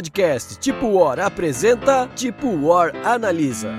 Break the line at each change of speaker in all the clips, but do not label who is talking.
podcast Tipo War apresenta Tipo War Analisa.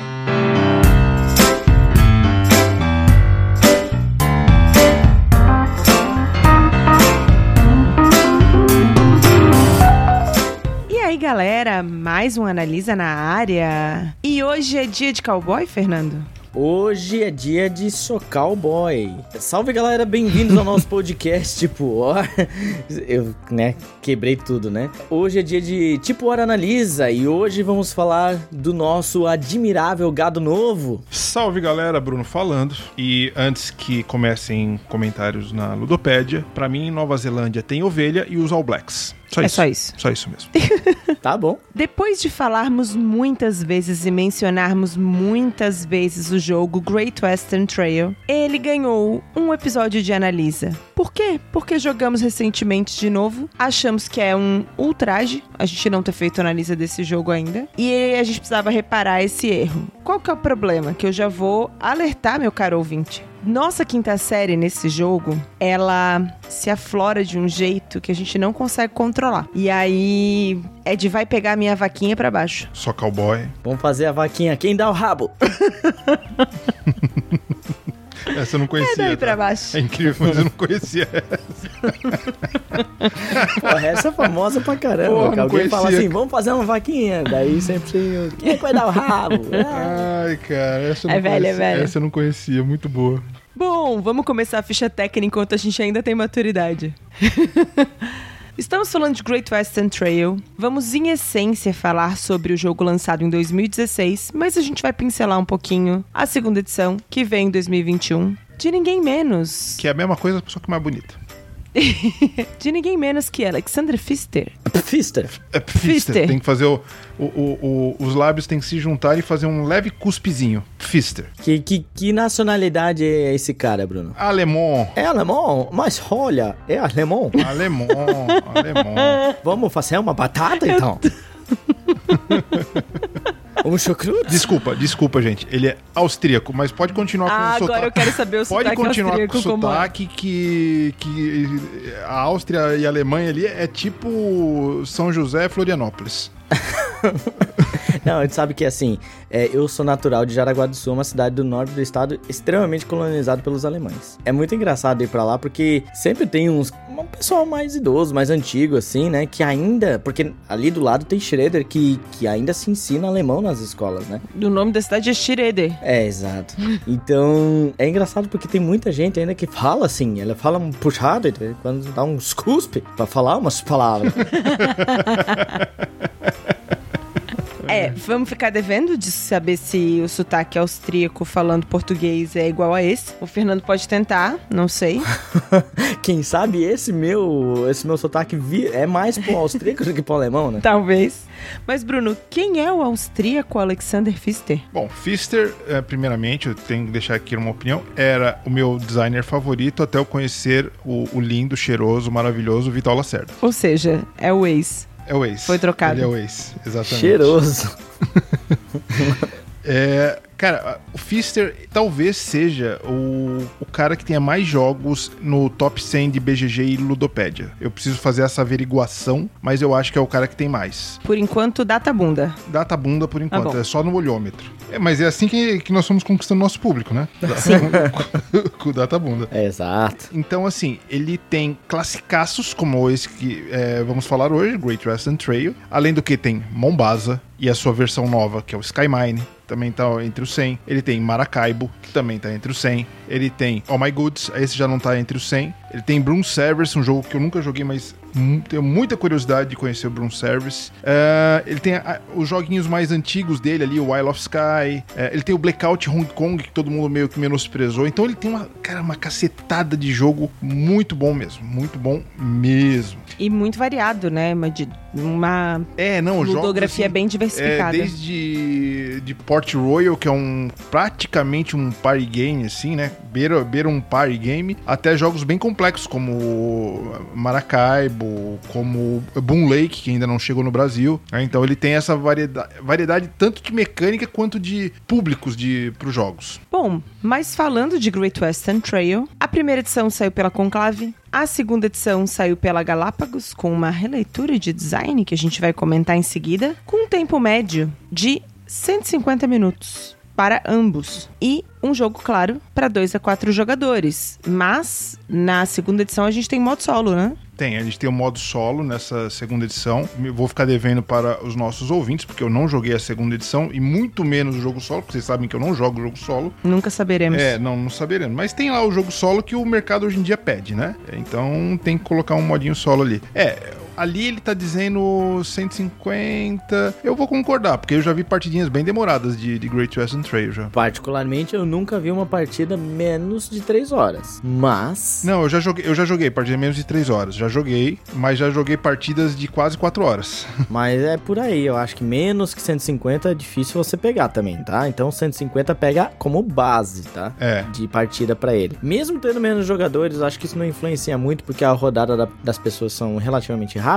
E aí, galera, mais um Analisa na área. E hoje é dia de cowboy, Fernando?
Hoje é dia de socar o boy. Salve galera, bem-vindos ao nosso podcast Tipo War. Eu, né, quebrei tudo, né? Hoje é dia de Tipo War Analisa e hoje vamos falar do nosso admirável gado novo.
Salve galera, Bruno falando. E antes que comecem comentários na Ludopédia, pra mim Nova Zelândia tem ovelha e os All Blacks. Só
É
isso.
só isso.
Só isso mesmo.
Tá bom?
Depois de falarmos muitas vezes e mencionarmos muitas vezes o jogo Great Western Trail, ele ganhou um episódio de Analisa. Por quê? Porque jogamos recentemente de novo, achamos que é um ultraje a gente não ter feito analisa desse jogo ainda, e a gente precisava reparar esse erro. Qual que é o problema? Que eu já vou alertar, meu caro ouvinte. Nossa quinta série nesse jogo, ela se aflora de um jeito que a gente não consegue controlar. E aí, Ed vai pegar a minha vaquinha pra baixo.
Só cowboy.
Vamos fazer a vaquinha. Quem dá o rabo?
Essa eu não conhecia.
É daí
tá?
pra baixo.
É incrível, mas eu não conhecia.
Porra, essa é famosa pra caramba.
Porra, não
alguém fala assim, vamos fazer uma vaquinha. Daí sempre quem é vai dar o rabo? Ah.
Ai, cara, essa eu
É velha, é velha.
Essa eu não conhecia, muito boa.
Bom, vamos começar a ficha técnica enquanto a gente ainda tem maturidade. Estamos falando de Great Western Trail. Vamos, em essência, falar sobre o jogo lançado em 2016, mas a gente vai pincelar um pouquinho a segunda edição, que vem em 2021. De ninguém menos.
Que é a mesma coisa, só que mais bonita.
De ninguém menos que Alexander Pfister.
Fister.
É Pfister.
Pfister.
Tem que fazer o, o- o- o- Os lábios têm que se juntar e fazer um leve cuspezinho. Pfister.
Que, que, que nacionalidade é esse cara, Bruno?
Alemão.
É alemão? Mas olha, é alemão?
Alemão. alemão.
Vamos fazer uma batata então? um chucrute?
Desculpa, desculpa, gente. Ele é austríaco, mas pode continuar com
Ah,
o sotaque.
agora eu quero saber o
Pode
sotaque
continuar com o
é.
sotaque que, que a Áustria e a Alemanha ali é tipo São José e Florianópolis.
Não, a gente sabe que assim, é, eu sou natural de Jaraguá do Sul, uma cidade do norte do estado extremamente colonizado pelos alemães. É muito engraçado ir pra lá porque sempre tem uns um pessoal mais idoso, mais antigo assim, né, que ainda, porque ali do lado tem Schroeder que, que ainda se ensina alemão nas escolas, né?
O nome da cidade é Schroeder.
É, exato. Então, é engraçado porque tem muita gente ainda que fala assim, ela fala um puxado, quando dá uns cuspe pra falar umas palavras.
É, vamos ficar devendo de saber se o sotaque austríaco falando português é igual a esse. O Fernando pode tentar, não sei.
Quem sabe esse meu, esse meu sotaque vi- é mais pro austríaco do que pro alemão, né?
Talvez. Mas, Bruno, quem é o austríaco Alexander Pfister?
Bom, Pfister, eh, primeiramente, eu tenho que deixar aqui uma opinião, era o meu designer favorito até eu conhecer o, o lindo, cheiroso, maravilhoso Vital Lacerda.
Ou seja, é o ex.
É o ex.
Foi trocado.
Ele é o ex, exatamente.
Cheiroso.
É, cara, o Fister talvez seja o, o cara que tenha mais jogos no top 100 de BGG e Ludopédia. Eu preciso fazer essa averiguação, mas eu acho que é o cara que tem mais.
Por enquanto, data bunda.
Data bunda por enquanto,
bom.
é só no olhômetro. É, mas é assim que, que nós fomos conquistando nosso público, né? Com, com o data bunda.
É, exato.
Então, assim, ele tem classicaços como esse que é, vamos falar hoje, Great Western Trail. Além do que tem Mombasa e a sua versão nova, que é o Skymine, também tá entre os 100. Ele tem Maracaibo, que também tá entre os 100. Ele tem Oh My Goods, esse já não tá entre os 100. Ele tem Broom Service, um jogo que eu nunca joguei, mas tenho muita curiosidade de conhecer o Broom Service. É, ele tem a- os joguinhos mais antigos dele ali, o Wild of Sky. É, ele tem o Blackout Hong Kong, que todo mundo meio que menosprezou. Então ele tem uma, cara, uma cacetada de jogo muito bom mesmo. Muito bom mesmo.
E muito variado, né? De- uma
É, não, jogos,
ludografia
assim,
bem
É,
diversificada.
desde de Port Royal, que é um praticamente um party game, assim, né? Beira, beira um party game, até jogos bem complexos, como Maracaibo, como Boom Lake, que ainda não chegou no Brasil. né? Então ele tem essa variedade, variedade tanto de mecânica quanto de públicos de, pros jogos.
Bom, mas falando de Great Western Trail, a primeira edição saiu pela Conclave, a segunda edição saiu pela Galápagos, com uma releitura de design que a gente vai comentar em seguida, com um tempo médio de 150 minutos para ambos. E um jogo, claro, para 2 a 4 jogadores. Mas na segunda edição a gente tem modo solo, né?
Tem, a gente tem o modo solo nessa segunda edição. Eu Vou ficar devendo para os nossos ouvintes, porque eu não joguei a segunda edição e muito menos o jogo solo, porque vocês sabem que eu não jogo jogo solo.
Nunca saberemos.
É, não, não saberemos. Mas tem lá o jogo solo que o mercado hoje em dia pede, né? Então tem que colocar um modinho solo ali. É, ali ele tá dizendo 150. Eu vou concordar, porque eu já vi partidinhas bem demoradas de, de Great Western Trail já.
Particularmente, eu nunca vi uma partida menos de 3 horas. Mas.
Não, eu já joguei, eu já joguei partida menos de 3 horas. Já joguei, mas já joguei partidas de quase 4 horas.
Mas é por aí, eu acho que menos que 150 é difícil você pegar também, tá? Então 150 pega como base, tá?
É.
De partida pra ele. Mesmo tendo menos jogadores, acho que isso não influencia muito, porque a rodada da- das pessoas são relativamente rápidas.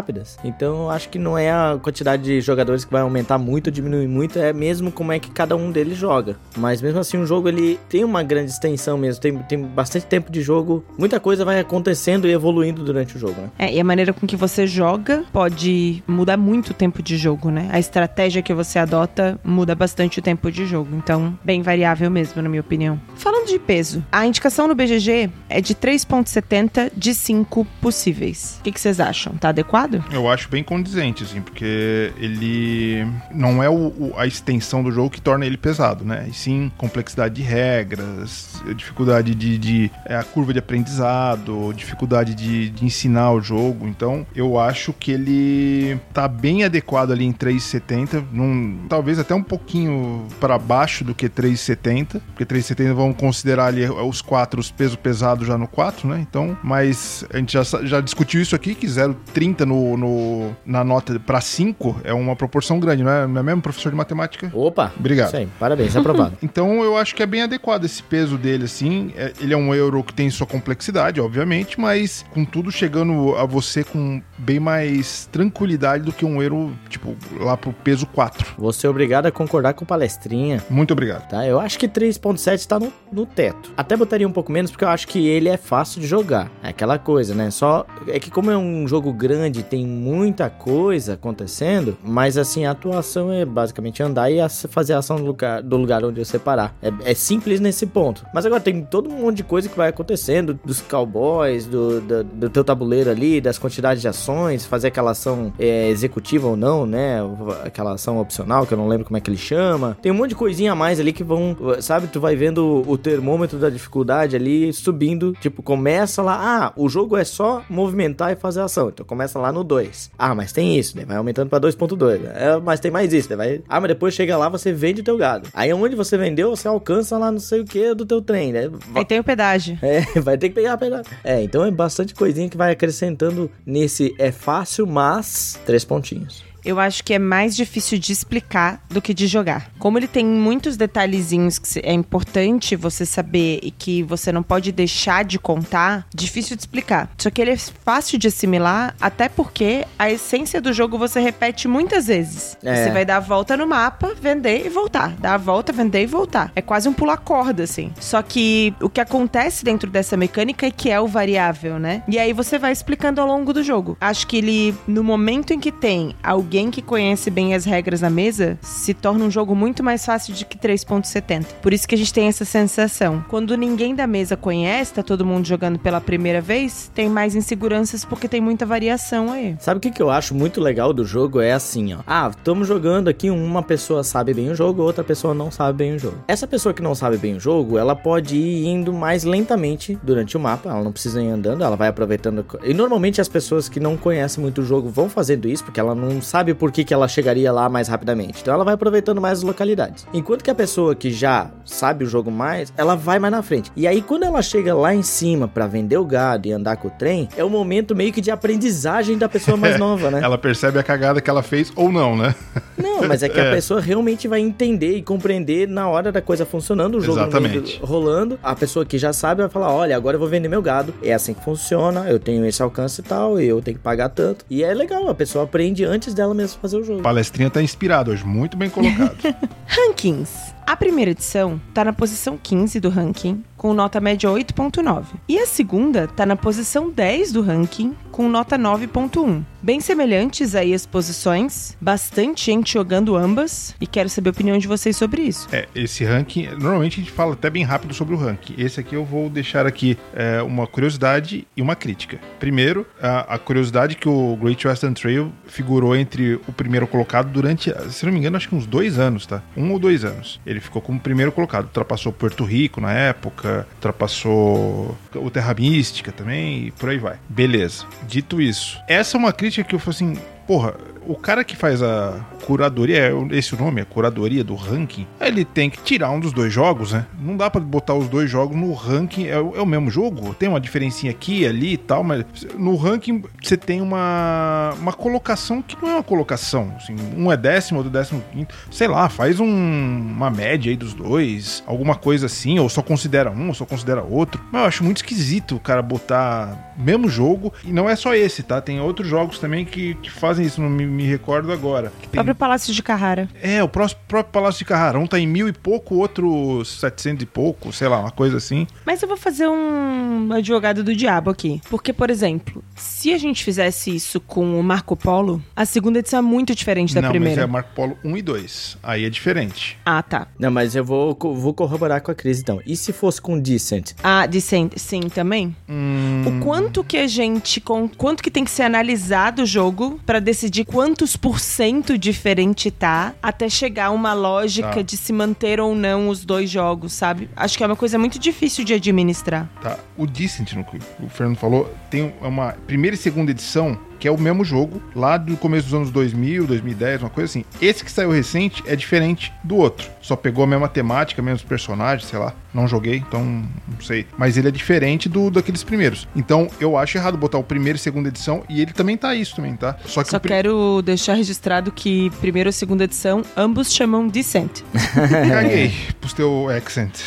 Então eu acho que não é a quantidade de jogadores que vai aumentar muito ou diminuir muito, é mesmo como é que cada um deles joga. Mas mesmo assim, o jogo ele tem uma grande extensão mesmo, tem, tem bastante tempo de jogo, muita coisa vai acontecendo e evoluindo durante o jogo, né?
É, e a maneira com que você joga pode mudar muito o tempo de jogo, né? A estratégia que você adota muda bastante o tempo de jogo. Então, bem variável mesmo, na minha opinião. Falando de peso, a indicação no BGG é de 3,70 de 5 possíveis. O que vocês acham? Tá adequado?
Eu acho bem condizente, assim, porque ele não é o- o- a extensão do jogo que torna ele pesado, né? E sim complexidade de regras, dificuldade de, de- é, a curva de aprendizado, dificuldade de, de ensinar o jogo. Então, eu acho que ele tá bem adequado ali em 3,70, num, talvez até um pouquinho para baixo do que 3,70, porque 3,70 vamos considerar ali os quatro, os peso pesado já no 4, né? Então, mas a gente já, já discutiu isso aqui, que 0,30 no, no, na nota para 5 é uma proporção grande, não é, não é mesmo, professor de matemática?
Opa!
Obrigado.
Isso aí, parabéns, aprovado.
Então eu acho que é bem adequado esse peso dele, assim. É- ele é um euro que tem sua complexidade, obviamente, mas com tudo chegando a você com bem mais tranquilidade do que um euro, tipo, lá pro peso 4.
Vou ser obrigado a concordar com o palestrinha.
Muito obrigado.
Tá, eu acho que 3.7 tá no, no teto. Até botaria um pouco menos porque eu acho que ele é fácil de jogar. É aquela coisa, né? Só é que como é um jogo grande, tem muita coisa acontecendo, mas assim a atuação é basicamente andar e fazer a ação do lugar, do lugar onde você parar. É, é simples nesse ponto. Mas agora tem todo um monte de coisa que vai acontecendo dos cowboys, do, do, do teu tabuleiro ali, das quantidades de ações, fazer aquela ação é, executiva ou não, né? Aquela ação opcional que eu não lembro como é que ele chama. Tem um monte de coisinha a mais ali que vão, sabe? Tu vai vendo o termômetro da dificuldade ali subindo. Tipo, começa lá, ah, o jogo é só movimentar e fazer ação. Então começa lá no 2. Ah, mas tem isso, né? Vai aumentando pra 2.2. É, mas tem mais isso, né? Vai... Ah, mas depois chega lá, você vende o teu gado. Aí onde você vendeu, você alcança lá não sei o que do teu trem, né?
Aí tem o pedágio.
É, vai ter que pegar a pena. É, então é bastante coisinha que vai acrescentando nesse é fácil, mas três pontinhos.
Eu acho que é mais difícil de explicar do que de jogar. Como ele tem muitos detalhezinhos que é importante você saber e que você não pode deixar de contar, difícil de explicar. Só que ele é fácil de assimilar, até porque a essência do jogo você repete muitas vezes.
É.
Você vai dar a volta no mapa, vender e voltar. Dar a volta, vender e voltar. É quase um pular corda, assim. Só que o que acontece dentro dessa mecânica é que é o variável, né? E aí você vai explicando ao longo do jogo. Acho que ele, no momento em que tem alguém que conhece bem as regras na mesa, se torna um jogo muito mais fácil de que 3.70. Por isso que a gente tem essa sensação. Quando ninguém da mesa conhece, tá todo mundo jogando pela primeira vez, tem mais inseguranças porque tem muita variação aí.
Sabe o que, que eu acho muito legal do jogo? É assim, ó. Ah, estamos jogando aqui, uma pessoa sabe bem o jogo, outra pessoa não sabe bem o jogo. Essa pessoa que não sabe bem o jogo, ela pode ir indo mais lentamente durante o mapa, ela não precisa ir andando, ela vai aproveitando. E normalmente as pessoas que não conhecem muito o jogo vão fazendo isso, porque ela não sabe por que, que ela chegaria lá mais rapidamente. Então ela vai aproveitando mais as localidades. Enquanto que a pessoa que já sabe o jogo mais, ela vai mais na frente. E aí quando ela chega lá em cima pra vender o gado e andar com o trem, é o momento meio que de aprendizagem da pessoa mais nova, né?
Ela percebe a cagada que ela fez ou não, né?
Não, mas é que a
É.
pessoa realmente vai entender e compreender na hora da coisa funcionando, o jogo
Exatamente.
do- rolando. A pessoa que já sabe vai falar: olha, agora eu vou vender meu gado. É assim que funciona, eu tenho esse alcance e tal, e eu tenho que pagar tanto. E é legal, a pessoa aprende antes dela mesma fazer o jogo.
Palestrinha tá inspirado hoje, muito bem colocado.
Rankings. A primeira edição tá na posição 15 do ranking, com nota média 8.9. E a segunda tá na posição 10 do ranking, com nota 9.1. Bem semelhantes aí as posições, bastante gente jogando ambas, e quero saber a opinião de vocês sobre isso.
É, esse ranking, normalmente a gente fala até bem rápido sobre o ranking. Esse aqui eu vou deixar aqui é, uma curiosidade e uma crítica. Primeiro, a, a curiosidade que o Great Western Trail figurou entre o primeiro colocado durante, se não me engano, acho que uns dois anos, tá? Um ou dois anos. Ele ficou como primeiro colocado. Ultrapassou Porto Rico na época, ultrapassou o Terra Mística também e por aí vai. Beleza. Dito isso, essa é uma crítica que eu falei assim, porra, o cara que faz a curadoria, é esse nome, a curadoria do ranking, ele tem que tirar um dos dois jogos, né? Não dá pra botar os dois jogos no ranking, é, o- é o mesmo jogo, tem uma diferencinha aqui ali e tal, mas no ranking você tem uma, uma colocação que não é uma colocação, assim, um é décimo, outro décimo quinto, sei lá, faz um- uma média aí dos dois, alguma coisa assim, ou só considera um, ou só considera outro, mas eu acho muito esquisito o cara botar mesmo jogo, e não é só esse, tá? Tem outros jogos também que, que fazem isso, não me, me recordo agora. Que
O
tem-
próprio Palácio de Carrara.
é, o próximo, próprio Palácio de Carrara. Um tá em mil e pouco, outro setecentos e pouco, sei lá, uma coisa assim.
Mas eu vou fazer um advogado do diabo aqui. Porque, por exemplo, se a gente fizesse isso com o Marco Polo, a segunda edição é muito diferente da
não,
primeira.
mas é Marco Polo 1 e 2. Aí é diferente.
Ah, tá.
Não, mas eu vou, vou corroborar com a Cris então. E se fosse com Decent?
Ah, Descent, sim, também?
Hum,
O quanto que a gente. Com, quanto que tem que ser analisado o jogo pra decidir quantos por cento diferente tá até chegar a uma lógica
Tá.
de se manter ou não os dois jogos, sabe? Acho que é uma coisa muito difícil de administrar.
Tá. O que o Fernando falou, tem uma primeira e segunda edição que é o mesmo jogo, lá do começo dos anos 2000, 2010, uma coisa assim. Esse que saiu recente é diferente do outro. Só pegou a mesma temática, mesmos personagens, sei lá. Não joguei, então não sei. Mas ele é diferente do daqueles primeiros. Então eu acho errado botar o primeiro e segunda edição e ele também tá isso também, tá? Só que
Só quero deixar registrado que primeira e segunda edição, ambos chamam Descent.
Caguei pros teu accent.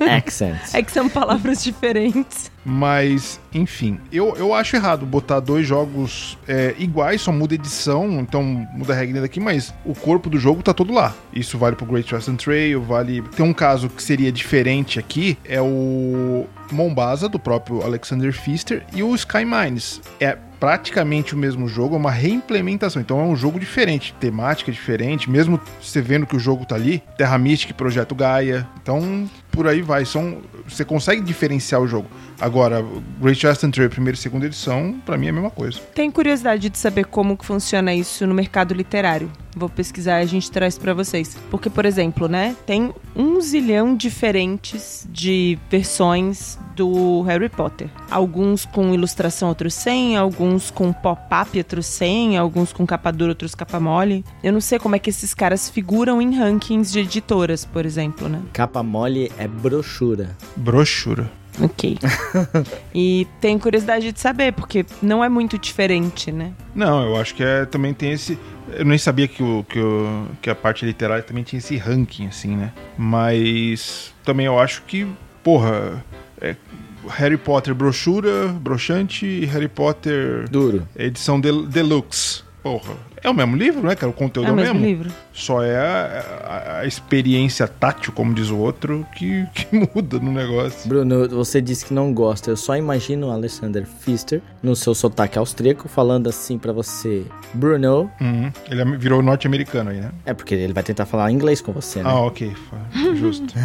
Accent.
É que são palavras diferentes.
Mas, enfim, eu, eu acho errado botar dois jogos é, iguais, só muda edição, então muda a regra daqui, mas o corpo do jogo tá todo lá. Isso vale pro Great Western Trail, vale. Tem um caso que seria diferente aqui, é o Mombasa, do próprio Alexander Pfister, e o Sky Mines. É praticamente o mesmo jogo, é uma reimplementação. Então é um jogo diferente, temática diferente, mesmo você vendo que o jogo tá ali, Terra Mística e Projeto Gaia. Então, por aí vai. São, você consegue diferenciar o jogo. Agora, Great Western Trail, primeira e segunda edição, pra mim é a mesma coisa.
Tem curiosidade de saber como que funciona isso no mercado literário. Vou pesquisar e a gente traz pra vocês. Porque, por exemplo, né, tem um zilhão diferentes de versões do Harry Potter. Alguns com ilustração, outros sem, alguns com pop-up, outros sem, alguns com capa dura, outros capa mole. Eu não sei como é que esses caras figuram em rankings de editoras, por exemplo, né?
Capa mole é brochura.
Brochura.
Ok. e tem curiosidade de saber, porque não é muito diferente, né?
Não, eu acho que é, também tem esse. Eu nem sabia que, o, que, o, que a parte literária também tinha esse ranking, assim, né? Mas também eu acho que, porra, é Harry Potter brochura, broxante e Harry Potter
Duro.
edição del- deluxe. Porra, é o mesmo livro, né, cara? O conteúdo
É
é
o mesmo
mesmo.
livro.
Só é a, a- a experiência tátil, como diz o outro, que, que muda no negócio.
Bruno, você disse que não gosta. Eu só imagino o Alexander Pfister no seu sotaque austríaco falando assim pra você, Bruno.
Uhum. Ele é- virou norte-americano aí, né?
É porque ele vai tentar falar inglês com você, né?
Ah, ok. Justo.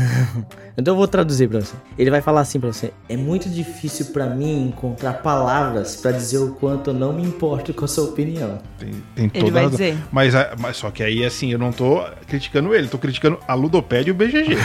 Então eu vou traduzir pra você. Ele vai falar assim pra você: É muito difícil pra mim encontrar palavras pra dizer o quanto eu não me importo com a sua opinião.
Tem, tem
Ele vai
razão.
dizer.
Mas, a- mas só que aí, assim, eu não tô criticando ele, tô criticando a Ludopédia e o BGG.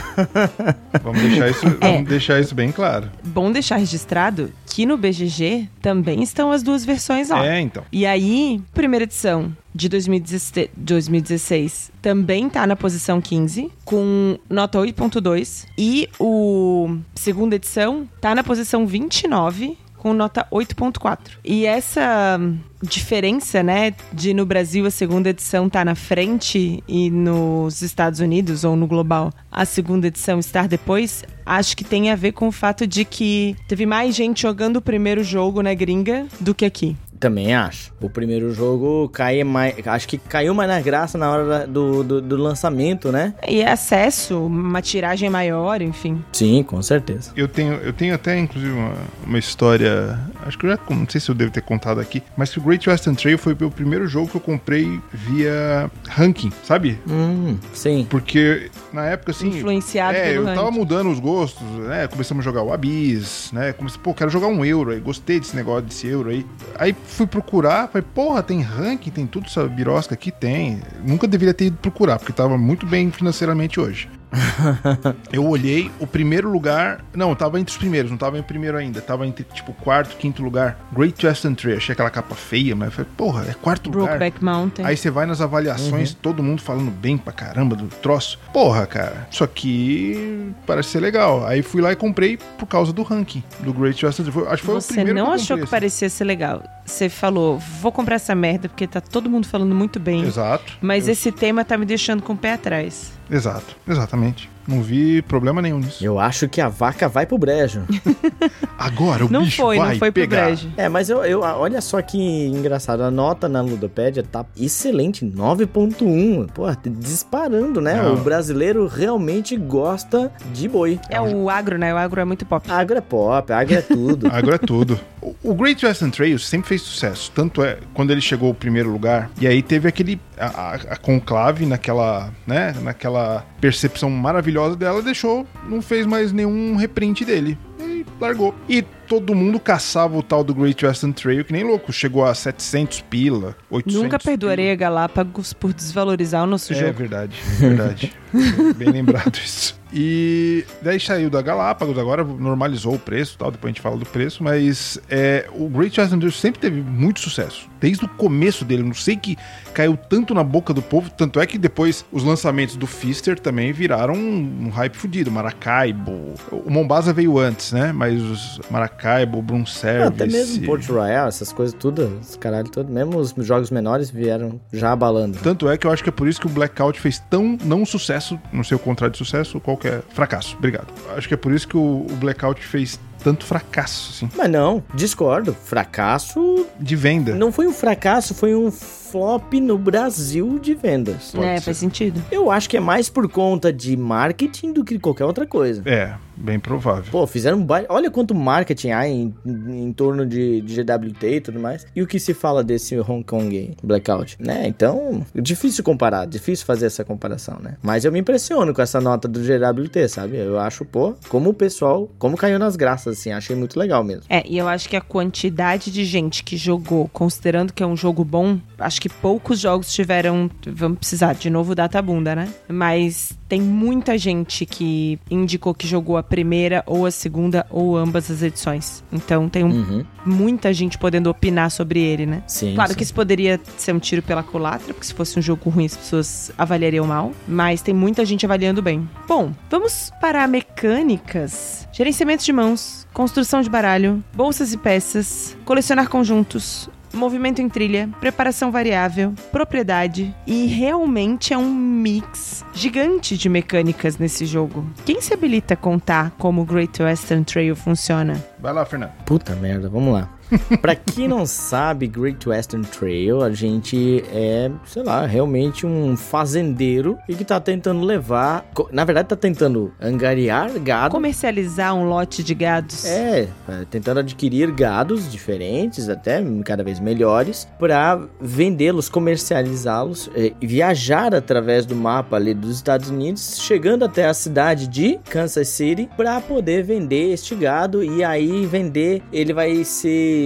vamos, deixar isso,
É.
vamos deixar isso bem claro.
Bom deixar registrado que no BGG também estão as duas versões lá.
É, então.
E aí, primeira edição de 2016, 2016 também tá na posição 15, com nota 8.2. E o segunda edição tá na posição 29, com nota 8.4. E essa diferença, né, de no Brasil a segunda edição tá na frente e nos Estados Unidos ou no global a segunda edição estar depois, acho que tem a ver com o fato de que teve mais gente jogando o primeiro jogo na gringa do que aqui.
Também acho. O primeiro jogo cai mais. Acho que caiu mais na graça na hora do, do, do, lançamento, né?
E acesso, uma tiragem maior, enfim.
Sim, com certeza.
Eu tenho, eu tenho até, inclusive, uma, uma história. Acho que eu já. Não sei se eu devo ter contado aqui. Mas que o Great Western Trail foi o primeiro jogo que eu comprei via ranking, sabe?
Hum, sim.
Porque na época, assim.
Influenciado
é,
pelo
eu tava
ranking.
mudando os gostos, né? Começamos a jogar o Abyss, né? Comecei, pô, quero jogar um euro aí. Gostei desse negócio desse euro aí. Aí fui procurar, falei, porra, tem ranking, tem tudo essa birosca aqui? Tem. Nunca deveria ter ido procurar, porque tava muito bem financeiramente hoje. eu olhei o primeiro lugar. Não, tava entre os primeiros, não tava em primeiro ainda. Tava entre, tipo, quarto, quinto lugar. Great Western Trail. Achei aquela capa feia, mas falei, porra, é quarto lugar.
Brokeback Mountain.
Aí você vai nas avaliações, todo mundo falando bem pra caramba do troço. Porra, cara, isso aqui parece ser legal. Aí fui lá e comprei por causa do ranking do Great Western Trail. Acho que foi o
Você
primeiro
não
que
achou que
assim.
parecia ser legal. Você falou, vou comprar essa merda porque tá todo mundo falando muito bem.
Exato.
Mas
Eu-
esse tema tá me deixando com o pé atrás.
Exato, exatamente. Não vi problema nenhum nisso.
Eu acho que a vaca vai pro brejo.
Agora o
não
bicho
foi,
vai
não foi
pegar.
pro brejo.
É, mas eu, eu olha só que engraçado. A nota na Ludopédia tá excelente, 9.1. Pô, disparando, né?
Não.
O brasileiro realmente gosta de boi.
É o agro, né? O agro é muito pop.
Agro é pop, agro é tudo.
Agora é tudo. O- O Great Western Trail sempre fez sucesso. Tanto é quando ele chegou ao primeiro lugar. E aí teve aquele. A, a- conclave naquela. né? Naquela percepção maravilhosa dela, deixou. Não fez mais nenhum reprint dele. E largou. E todo mundo caçava o tal do Great Western Trail, que nem louco. Chegou a 700 pila, 800
Nunca perdoarei
pila.
a Galápagos por desvalorizar o nosso
É
jogo.
verdade, verdade. Bem lembrado isso. E daí saiu da Galápagos, agora normalizou o preço e tal, depois a gente fala do preço, mas é, o Great Western Trail sempre teve muito sucesso. Desde o começo dele, não sei que caiu tanto na boca do povo, tanto é que depois os lançamentos do Fister também viraram um, hype fudido. Maracaibo, o Mombasa veio antes, né? Mas os Maracaibo, Broom Service...
Até mesmo Port Royal, essas coisas tudo, os caralho todo. Mesmo os jogos menores vieram já abalando.
Tanto é que eu acho que é por isso que o Blackout fez tão não sucesso, não sei o contrário de sucesso, qual que é fracasso. Obrigado. Acho que é por isso que o, o Blackout fez tanto fracasso, assim,
Mas não, discordo. Fracasso
de venda.
não foi um fracasso, foi um flop no Brasil de vendas.
Pode
É,
ser.
faz sentido.
Eu acho que é mais por conta de marketing do que qualquer outra coisa.
É, bem provável.
Pô, fizeram um baile. Olha quanto marketing há em, em torno de, de GWT e tudo mais. E o que se fala desse Hong Kong Blackout, né? Então, difícil comparar, difícil fazer essa comparação, né? Mas eu me impressiono com essa nota do GWT, sabe? Eu acho, pô, como o pessoal, como caiu nas graças, assim, achei muito legal mesmo.
É, e eu acho que a quantidade de gente que jogou, considerando que é um jogo bom, acho que poucos jogos tiveram. Vamos precisar de novo data bunda, né? Mas tem muita gente que indicou que jogou a primeira ou a segunda ou ambas as edições. Então tem um-
Uhum.
muita gente podendo opinar sobre ele, né?
Sim.
Claro
sim.
que isso poderia ser um tiro pela culatra, porque se fosse um jogo ruim as pessoas avaliariam mal, mas tem muita gente avaliando bem. Bom, vamos para mecânicas. Gerenciamento de mãos, construção de baralho, bolsas e peças, colecionar conjuntos, movimento em trilha, preparação variável, propriedade e realmente é um mix gigante de mecânicas nesse jogo. Quem se habilita a contar como o Great Western Trail funciona?
Vai lá, Fernando.
Puta merda, vamos lá. pra quem não sabe, Great Western Trail, a gente é, sei lá, realmente um fazendeiro e que tá tentando levar. Na verdade, tá tentando angariar gado.
Comercializar um lote de gados.
É, é, tentando adquirir gados diferentes, até cada vez melhores, para vendê-los, comercializá-los, é, viajar através do mapa ali dos Estados Unidos, chegando até a cidade de Kansas City para poder vender este gado e aí vender, ele vai ser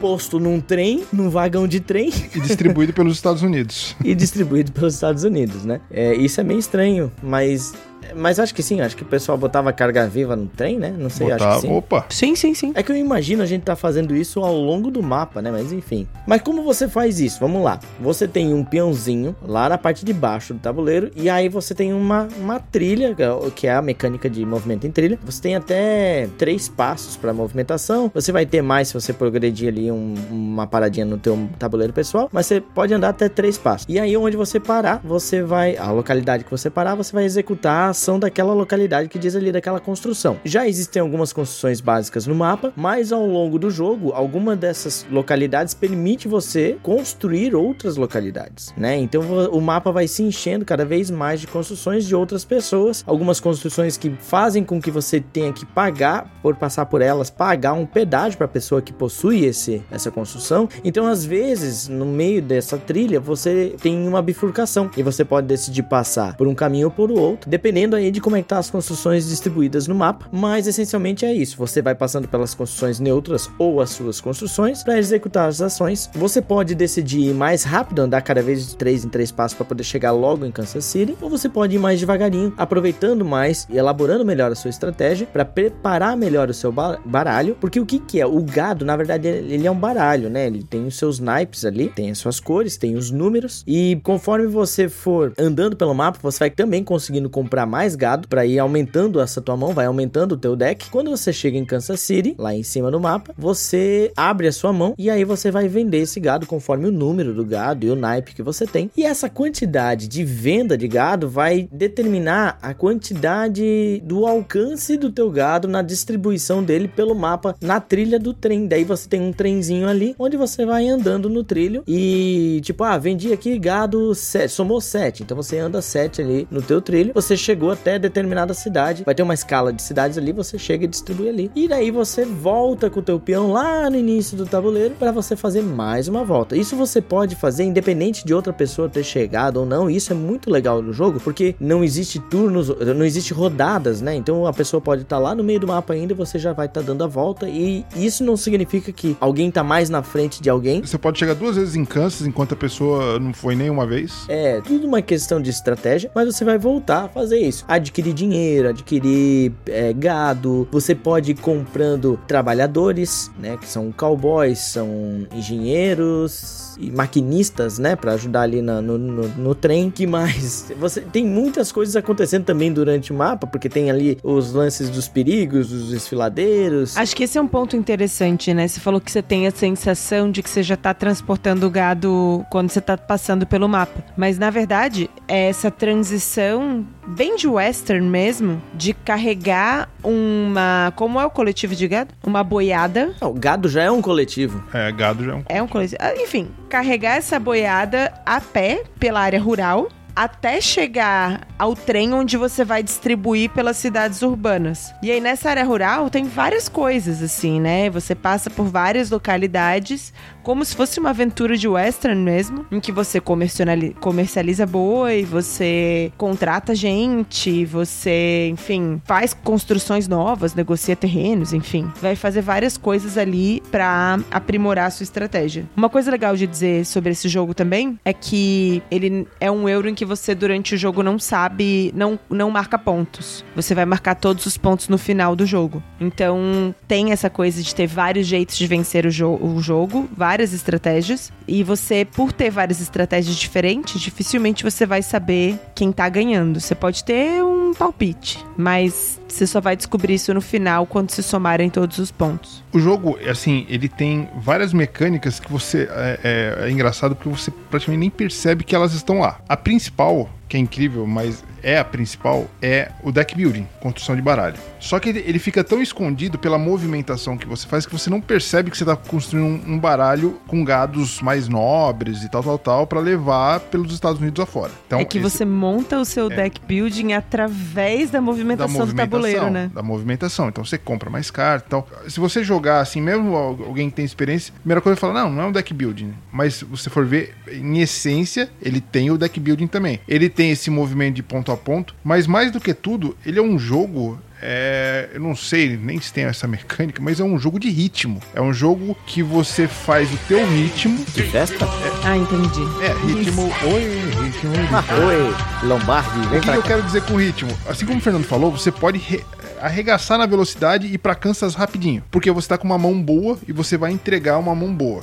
posto num trem, num vagão de trem
E distribuído pelos Estados Unidos.
e distribuído pelos Estados Unidos, né? É, isso é meio estranho, mas Mas acho que sim, acho que o pessoal botava carga viva no trem, né? Não sei,
Botar-
acho que sim.
Opa!
Sim, sim, sim.
É que eu imagino a gente tá fazendo isso ao longo do mapa, né? Mas enfim. Mas como você faz isso? Vamos lá. Você tem um peãozinho lá na parte de baixo do tabuleiro e aí você tem uma, uma trilha, que é é a mecânica de movimento em trilha. Você tem até três passos para movimentação. Você vai ter mais se você progredir ali um- uma paradinha no teu tabuleiro pessoal, mas você pode andar até três passos. E aí onde você parar, você vai a localidade que você parar, você vai executar ação daquela localidade que diz ali daquela construção. Já existem algumas construções básicas no mapa, mas ao longo do jogo, alguma dessas localidades permite você construir outras localidades, né? Então o mapa vai se enchendo cada vez mais de construções de outras pessoas, algumas construções que fazem com que você tenha que pagar por passar por elas, pagar um pedágio para a pessoa que possui esse essa construção. Então às vezes, no meio dessa trilha, você tem uma bifurcação e você pode decidir passar por um caminho ou por outro, dependendo aí de como é que tá as construções distribuídas no mapa, mas essencialmente é isso. Você vai passando pelas construções neutras ou as suas construções para executar as ações. Você pode decidir ir mais rápido, andar cada vez de 3 em 3 passos para poder chegar logo em Kansas City, ou você pode ir mais devagarinho, aproveitando mais e elaborando melhor a sua estratégia para preparar melhor o seu ba- baralho, porque o que que é? O gado, na verdade, ele é um baralho, né? Ele tem os seus naipes ali, tem as suas cores, tem os números e conforme você for andando pelo mapa, você vai também conseguindo comprar mais gado para ir aumentando essa tua mão, vai aumentando o teu deck. Quando você chega em Kansas City, lá em cima no mapa, você abre a sua mão e aí você vai vender esse gado conforme o número do gado e o naipe que você tem. E essa quantidade de venda de gado vai determinar a quantidade do alcance do teu gado na distribuição dele pelo mapa na trilha do trem. Daí você tem um trenzinho ali onde você vai andando no trilho e tipo, ah, vendi aqui gado 7, somou 7. Então você anda 7 ali no teu trilho, você chegou até determinada cidade, vai ter uma escala de cidades ali, você chega e distribui ali. E daí você volta com o teu peão lá no início do tabuleiro para você fazer mais uma volta. Isso você pode fazer independente de outra pessoa ter chegado ou não. Isso é muito legal no jogo, porque não existe turnos, não existe rodadas, né? Então a pessoa pode estar lá no meio do mapa ainda e você já vai estar dando a volta e isso não significa que alguém tá mais na frente de alguém.
Você pode chegar duas vezes em Kansas enquanto a pessoa não foi nenhuma vez.
É, tudo uma questão de estratégia, mas você vai voltar a fazer isso. Adquirir dinheiro, adquirir é, gado, você pode ir comprando trabalhadores, né, que são cowboys, são engenheiros maquinistas, né, para ajudar ali na- no, no, no trem. Que mais? Você tem muitas coisas acontecendo também durante o mapa, porque tem ali os lances dos perigos, dos desfiladeiros.
Acho que esse é um ponto interessante, né? Você falou que você tem a sensação de que você já tá transportando o gado quando você tá passando pelo mapa. Mas na verdade, é essa transição bem de western mesmo, de carregar uma. Como é o coletivo de gado? Uma boiada.
Não, o gado já é um coletivo.
É, gado já é um.
É um coletivo. ah, Enfim, carregar essa boiada a pé pela área rural. Até chegar ao trem onde você vai distribuir pelas cidades urbanas. E aí, nessa área rural, tem várias coisas, assim, né? Você passa por várias localidades, como se fosse uma aventura de western mesmo, em que você comerciali- comercializa boi, você contrata gente, você, enfim, faz construções novas, negocia terrenos, enfim. Vai fazer várias coisas ali pra aprimorar a sua estratégia. Uma coisa legal de dizer sobre esse jogo também é que ele é um euro em que você, durante o jogo, não sabe, não, não marca pontos. Você vai marcar todos os pontos no final do jogo. Então, tem essa coisa de ter vários jeitos de vencer o, jo o jogo, várias estratégias. E você, por ter várias estratégias diferentes, dificilmente você vai saber quem tá ganhando. Você pode ter um palpite, mas você só vai descobrir isso no final quando se somarem todos os pontos.
O jogo, assim, ele tem várias mecânicas que você. É, é- é engraçado porque você praticamente nem percebe que elas estão lá. A principal, principal que é incrível, mas é a principal, é o deck building, construção de baralho. Só que ele, ele fica tão escondido pela movimentação que você faz que você não percebe que você está construindo um, um baralho com gados mais nobres e tal, tal, tal, para levar pelos Estados Unidos afora. Então,
é que
esse-
você monta o seu deck building através da movimentação, do tabuleiro, né?
Da movimentação. Então você compra mais cartas e tal. Se você jogar assim, mesmo al- alguém que tem experiência, a primeira coisa é falar, não, não é um deck building. Mas se você for ver, em essência, ele tem o deck building também. Ele tem esse movimento de ponto a ponto, mas mais do que tudo, ele é um jogo é. Eu não sei nem se tem essa mecânica, mas é um jogo de ritmo. É um jogo que você faz o teu ritmo.
De festa?
Ah, entendi.
É, ritmo. Oi, ritmo.
Ah, oi, Lombardi,
O
vem
que
pra
eu quero dizer com ritmo? Assim como o Fernando falou, você pode re- arregaçar na velocidade e ir pra Kansas rapidinho. Porque você tá com uma mão boa e você vai entregar uma mão boa.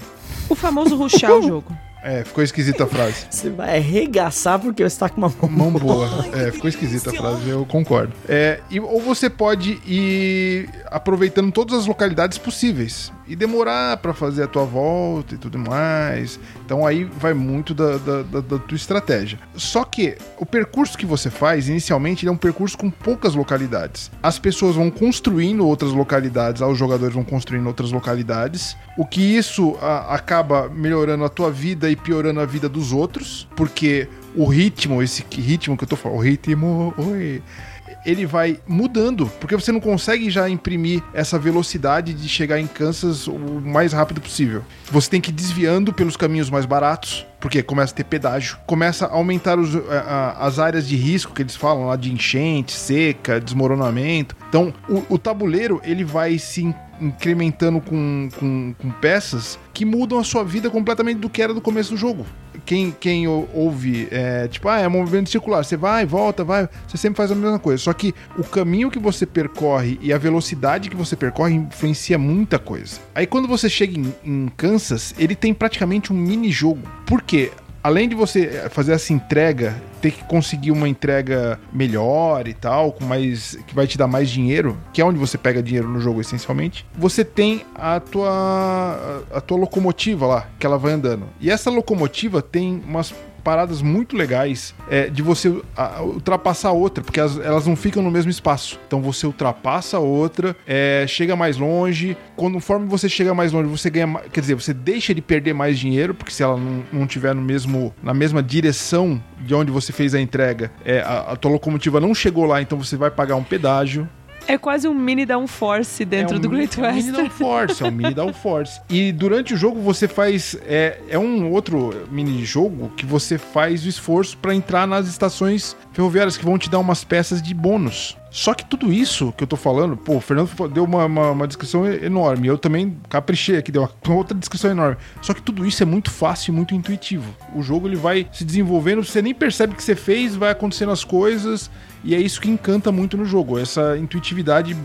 O famoso rushar o jogo.
É, ficou esquisita a frase.
Você vai arregaçar porque você tá com uma mão.
Mão boa. É, ficou esquisita a frase, eu concordo. É, e, ou você pode ir aproveitando todas as localidades possíveis e demorar pra fazer a tua volta e tudo mais. Então aí vai muito da, da, da- da tua estratégia. Só que o percurso que você faz, inicialmente, ele é um percurso com poucas localidades. As pessoas vão construindo outras localidades, os jogadores vão construindo outras localidades. O que isso ah, acaba melhorando a tua vida e piorando a vida dos outros, porque o ritmo, esse ritmo que eu tô falando, o ritmo, oi, ele vai mudando, porque você não consegue já imprimir essa velocidade de chegar em Kansas o mais rápido possível. Você tem que ir desviando pelos caminhos mais baratos, porque começa a ter pedágio, começa a aumentar os- a- as áreas de risco que eles falam lá de enchente, seca, desmoronamento. Então, o, o tabuleiro ele vai se incrementando com, com, com peças que mudam a sua vida completamente do que era do começo do jogo. Quem, quem ou- ouve, é, tipo, ah, é um movimento circular, você vai, volta, vai, você sempre faz a mesma coisa. Só que o caminho que você percorre e a velocidade que você percorre influencia muita coisa. Aí quando você chega em, em Kansas, ele tem praticamente um mini jogo. Por quê? Além de você fazer essa entrega, ter que conseguir uma entrega melhor e tal, com mais que vai te dar mais dinheiro, que é onde você pega dinheiro no jogo essencialmente, você tem a tua a, tua locomotiva lá, que ela vai andando. E essa locomotiva tem umas paradas muito legais é, de você ultrapassar outra, porque as- elas não ficam no mesmo espaço. Então você ultrapassa outra, é, chega mais longe. Conforme você chega mais longe, você ganha. Quer dizer, você deixa de perder mais dinheiro, porque se ela não, não tiver no mesmo, na mesma direção de onde você fez a entrega, é, a, a tua locomotiva não chegou lá, então você vai pagar um pedágio.
É quase um mini downforce dentro
É um
do Great
é um mini downforce, é um mini downforce. E durante o jogo você faz. É, é um outro mini jogo que você faz o esforço para entrar nas estações ferroviárias que vão te dar umas peças de bônus. Só que tudo isso que eu tô falando, pô, o Fernando deu uma, uma, uma descrição enorme. Eu também caprichei aqui, deu uma, uma outra descrição enorme. Só que tudo isso é muito fácil e muito intuitivo. O jogo ele vai se desenvolvendo, você nem percebe que você fez, vai acontecendo as coisas. E é isso que encanta muito no jogo, essa intuitividade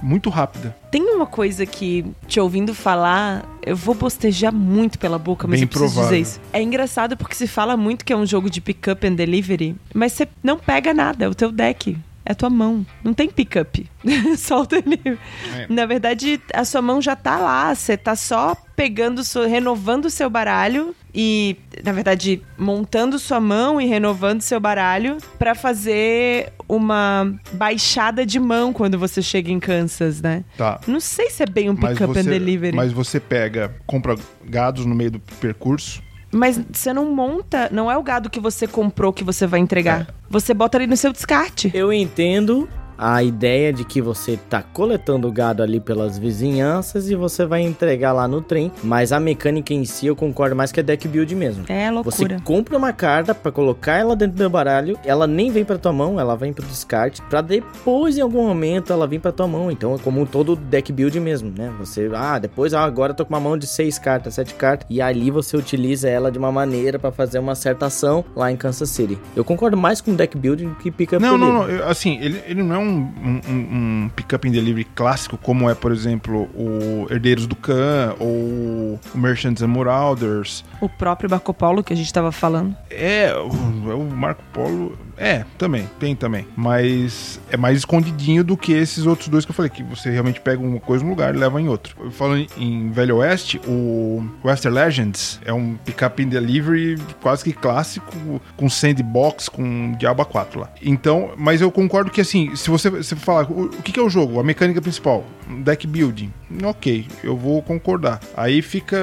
muito rápida.
Tem uma coisa que, te ouvindo falar, eu vou bostejar muito pela boca, mas
Bem
eu preciso
provável.
dizer isso. É engraçado porque se fala muito que é um jogo de pick-up and delivery, mas você não pega nada, é o teu deck. É a tua mão. Não tem pick-up. o delivery.
É.
Na verdade, a sua mão já tá lá. Você tá só pegando, renovando o seu baralho e, na verdade, montando sua mão e renovando seu baralho pra fazer uma baixada de mão quando você chega em Kansas, né?
Tá.
Não sei se é bem um pick-up and delivery. Mas
você pega, compra gados no meio do percurso.
Você não monta, não é o gado que você comprou que você vai entregar. Você bota ali no seu descarte.
Eu entendo a ideia de que você tá coletando gado ali pelas vizinhanças e você vai entregar lá no trem, mas a mecânica em si eu concordo mais que é deck build mesmo.
É
Você
loucura.
compra uma carta pra colocar ela dentro do baralho, ela nem vem pra tua mão, ela vem pro descarte, pra depois em algum momento ela vir pra tua mão. Então é como todo deck build mesmo, né? Você, ah, depois ah, agora eu tô com uma mão de seis cartas, sete cartas, e ali você utiliza ela de uma maneira pra fazer uma certa ação lá em Kansas City. Eu concordo mais com deck build do que pick up
Não, não, não. Assim, ele, ele não é um, um, um- um pick-up and delivery clássico, como é, por exemplo, o Herdeiros do Khan ou o Merchants and Marauders.
O próprio Marco Polo que a gente tava falando.
É, o, é o Marco Polo. É, também, tem também. Mas é mais escondidinho do que esses outros dois que eu falei, que você realmente pega uma coisa num lugar e leva em outro. Falando em Velho Oeste, o Western Legends é um pick-up and delivery quase que clássico, com sandbox, com Diaba 4 lá. Então, mas eu concordo que assim, se você, você falar, o, o que, que é o jogo? A mecânica principal, deck building. Ok, eu vou concordar. Aí fica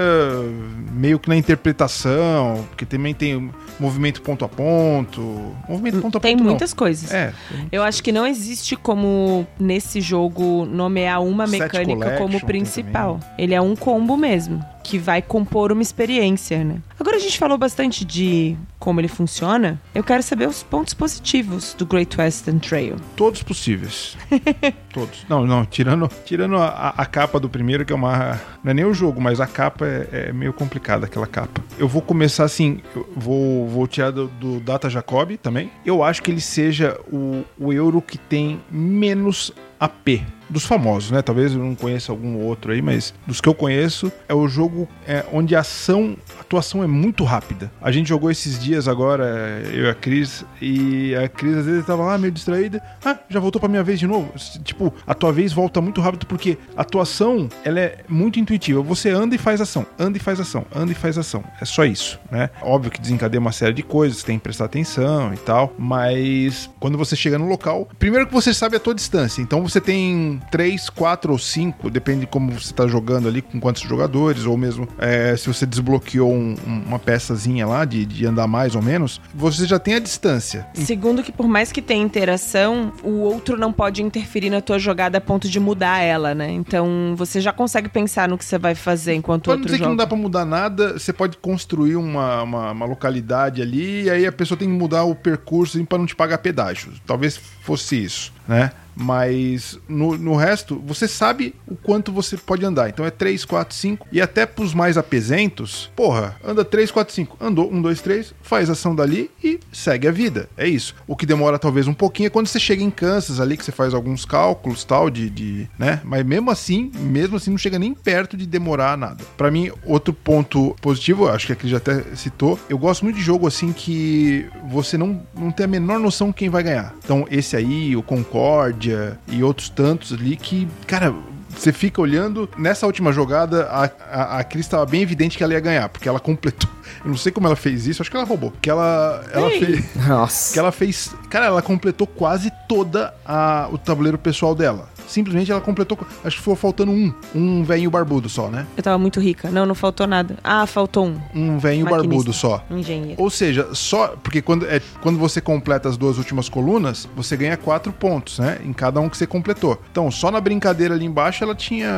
meio que na interpretação, porque também tem movimento ponto a ponto. Movimento ponto a
Tem
ponto. não.
muitas coisas.
É,
Eu acho que não existe como nesse jogo nomear uma mecânica como
tem
principal. Ele é um combo mesmo, que vai compor uma experiência, né? Agora a gente falou bastante de como ele funciona, eu quero saber os pontos positivos do Great Western Trail.
Todos possíveis. Todos. Não, não, tirando, tirando a, a, capa do primeiro, que é uma. Não é nem o jogo, mas a capa é, é meio complicada, aquela capa. Eu vou começar assim, vou, vou tirar do, do, Data Jacob também. Eu acho que ele seja o, o euro que tem menos AP dos famosos, né? Talvez eu não conheça algum outro aí, mas dos que eu conheço, é o jogo é, onde a ação, a atuação é muito rápida. A gente jogou esses dias agora, eu e a Cris, e a Cris às vezes tava lá meio distraída, ah, já voltou pra minha vez de novo. Tipo, a tua vez volta muito rápido porque a atuação, ela é muito intuitiva. Você anda e faz ação, anda e faz ação, anda e faz ação. É só isso, né? Óbvio que desencadeia uma série de coisas, tem que prestar atenção e tal, mas quando você chega no local, primeiro que você sabe a tua distância, então você tem três, quatro ou cinco, depende de como você está jogando ali, com quantos jogadores, ou mesmo é, se você desbloqueou um, uma peçazinha lá de, de andar mais ou menos, você já tem a distância.
Segundo que por mais que tenha interação, o outro não pode interferir na tua jogada a ponto de mudar ela, né? Então você já consegue pensar no que você vai fazer enquanto
pra
o outro
dizer
joga.
que não dá pra mudar nada, você pode construir uma, uma, uma localidade ali e aí a pessoa tem que mudar o percurso para não te pagar pedágio. Talvez fosse isso, né? Mas no, no resto, você sabe o quanto você pode andar. Então é 3, 4, 5. E até pros mais apesentos, porra, anda 3, 4, 5. Andou 1, 2, 3, faz ação dali e segue a vida. É isso. O que demora talvez um pouquinho é quando você chega em Kansas ali, que você faz alguns cálculos tal, de, de. né? Mas mesmo assim, mesmo assim, não chega nem perto de demorar nada. Para mim, outro ponto positivo, acho que aqui já até citou, eu gosto muito de jogo assim que você não, não tem a menor noção quem vai ganhar. Então, esse aí, o Concorde e outros tantos ali que, cara, você fica olhando. Nessa última jogada, a, a, a Cris estava bem evidente que ela ia ganhar, porque ela completou. Eu não sei como ela fez isso, acho que ela roubou. Que ela, ela fez.
Nossa.
Que ela fez. Cara, ela completou quase toda a, o tabuleiro pessoal dela simplesmente ela completou. Acho que foi faltando um. Um velhinho barbudo só, né?
Eu tava muito rica. Não, não faltou nada. Ah, faltou um.
Um velhinho barbudo só.
engenheiro.
Ou seja, só. Porque quando, é, quando você completa as duas últimas colunas, você ganha quatro pontos, né? Em cada um que você completou. Então, só na brincadeira ali embaixo ela tinha.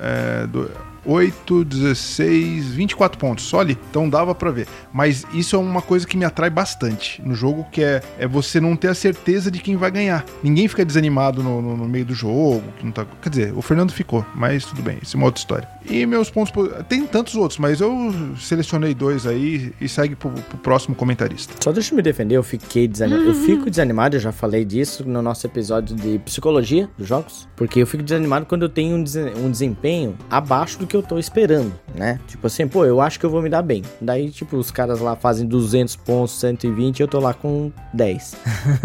É, do, 8, 16, 24 pontos só ali. Então dava para ver. Mas isso é uma coisa que me atrai bastante no jogo, que é, é você não ter a certeza de quem vai ganhar. Ninguém fica desanimado no, no, no meio do jogo. Que não tá... Quer dizer, o Fernando ficou, mas tudo bem, isso é uma outra história. E meus pontos. Tem tantos outros, mas eu selecionei dois aí e segue pro, pro próximo comentarista.
Só deixa eu me defender, eu fiquei desanimado. Uhum. Eu fico desanimado, eu já falei disso no nosso episódio de psicologia dos jogos. Porque eu fico desanimado quando eu tenho um, desempenho abaixo do que eu tô esperando, né? Tipo assim, pô, eu acho que eu vou me dar bem. Daí, tipo, os caras lá fazem 200 pontos, 120 e eu tô lá com 10.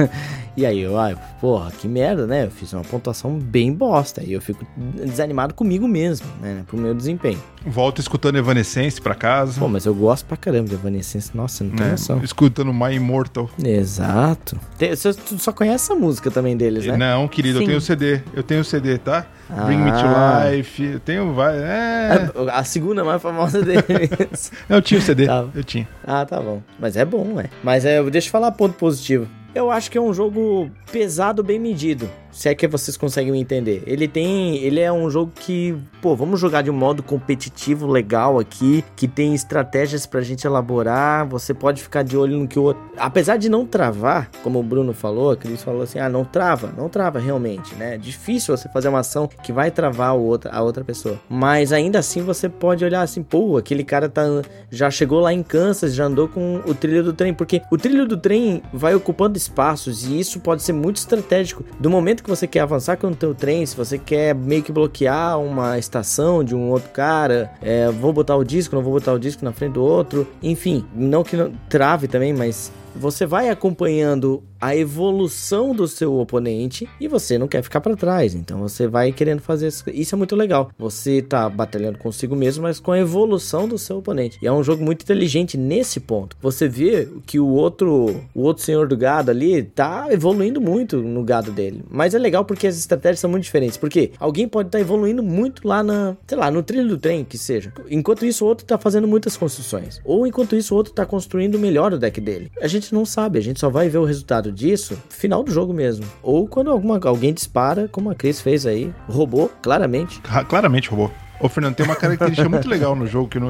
e aí eu, ah, porra, que merda, né? Eu fiz uma pontuação bem bosta. E eu fico desanimado comigo mesmo, né? Pro meu desempenho.
Volta escutando Evanescence pra casa.
Pô, mas eu gosto pra caramba de Evanescence. Nossa, não tem né? noção.
Escutando My Immortal.
Exato. Tem, você só conhece a música também deles, né?
Não, querido, Sim. eu tenho o CD. Eu tenho o CD, tá? Ah. Bring Me to ah. Life. Eu tenho vai. É.
A, a segunda mais famosa deles.
eu tinha o CD. Tá. Eu tinha.
Ah, tá bom. Mas é bom, ué. Mas é, deixa eu falar ponto positivo. Eu acho que é um jogo pesado, bem medido se é que vocês conseguem me entender. Ele tem, ele é um jogo que, pô, vamos jogar de um modo competitivo legal aqui, que tem estratégias pra gente elaborar, você pode ficar de olho no que o outro, apesar de não travar, como o Bruno falou, a Cris falou assim: "Ah, não trava, não trava realmente, né? É difícil você fazer uma ação que vai travar o outro, a outra pessoa. Mas ainda assim você pode olhar assim, pô, aquele cara tá já chegou lá em Kansas, já andou com o trilho do trem, porque o trilho do trem vai ocupando espaços e isso pode ser muito estratégico. Do momento que você quer avançar com o teu trem, se você quer meio que bloquear uma estação de um outro cara, é, vou botar o disco, não vou botar o disco na frente do outro, enfim, não que não, trave também, mas você vai acompanhando a evolução do seu oponente e você não quer ficar para trás. Então você vai querendo fazer isso. Isso é muito legal. Você tá batalhando consigo mesmo, mas com a evolução do seu oponente. E é um jogo muito inteligente nesse ponto. Você vê que o outro, o outro senhor do gado ali tá evoluindo muito no gado dele. Mas é legal porque as estratégias são muito diferentes. Porque alguém pode estar tá evoluindo muito lá na, sei lá, no trilho do trem, que seja. Enquanto isso, o outro tá fazendo muitas construções. Ou enquanto isso, o outro tá construindo melhor o deck dele. A gente não sabe, a gente só vai ver o resultado disso, final do jogo mesmo. Ou quando alguma, alguém dispara, como a Cris fez aí, roubou, claramente.
Claramente roubou. Ô, Fernando, tem uma característica muito legal no jogo que eu,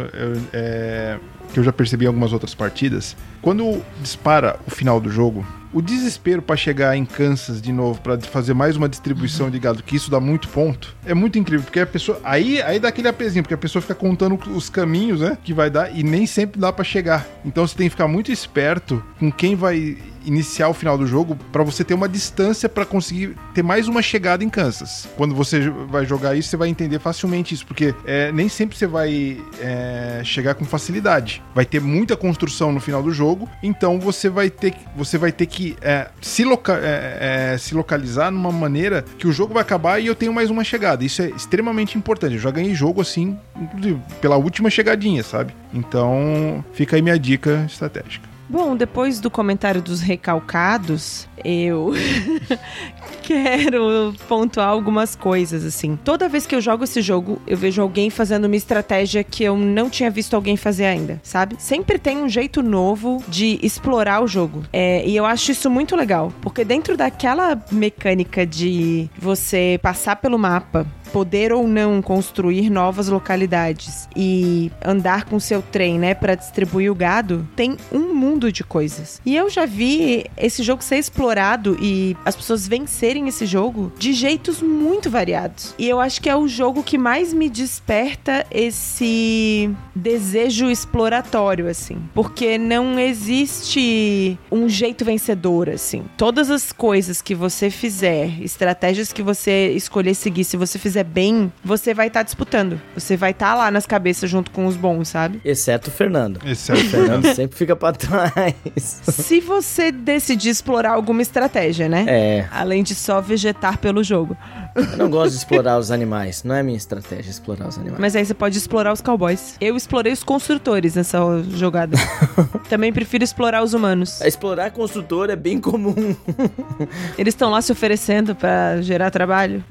é, que eu já percebi em algumas outras partidas. Quando dispara o final do jogo, o desespero para chegar em Kansas de novo, para fazer mais uma distribuição de gado, que isso dá muito ponto, é muito incrível, porque a pessoa. Aí, aí dá aquele apezinho, porque a pessoa fica contando os caminhos, né? Que vai dar e nem sempre dá para chegar. Então você tem que ficar muito esperto com quem vai iniciar o final do jogo para você ter uma distância para conseguir ter mais uma chegada em Kansas. Quando você vai jogar isso, você vai entender facilmente isso, porque é, nem sempre você vai é, chegar com facilidade. Vai ter muita construção no final do jogo, então você vai ter, você vai ter que é, se, loca é, é, se localizar numa maneira que o jogo vai acabar e eu tenho mais uma chegada. Isso é extremamente importante. Eu já ganhei jogo assim, inclusive pela última chegadinha, sabe? Então fica aí minha dica estratégica.
Bom, depois do comentário dos recalcados, eu quero pontuar algumas coisas, assim. Toda vez que eu jogo esse jogo, eu vejo alguém fazendo uma estratégia que eu não tinha visto alguém fazer ainda, sabe? Sempre tem um jeito novo de explorar o jogo. É, e eu acho isso muito legal, porque dentro daquela mecânica de você passar pelo mapa, poder ou não construir novas localidades e andar com seu trem, né, para distribuir o gado, tem um mundo de coisas. E eu já vi esse jogo ser explorado e as pessoas vencerem esse jogo de jeitos muito variados. E eu acho que é o jogo que mais me desperta esse desejo exploratório, assim, porque não existe um jeito vencedor, assim. Todas as coisas que você fizer, estratégias que você escolher seguir, se você fizer bem, você vai estar tá disputando. Você vai estar tá lá nas cabeças junto com os bons, sabe?
Exceto o Fernando.
Exceto
o Fernando sempre fica pra trás.
Se você decidir explorar alguma estratégia, né?
É.
Além de só vegetar pelo jogo.
Eu não gosto de explorar os animais. Não é minha estratégia explorar os animais.
Mas aí você pode explorar os cowboys. Eu explorei os construtores nessa jogada. Também prefiro explorar os humanos.
Explorar construtor é bem comum.
Eles estão lá se oferecendo para gerar trabalho.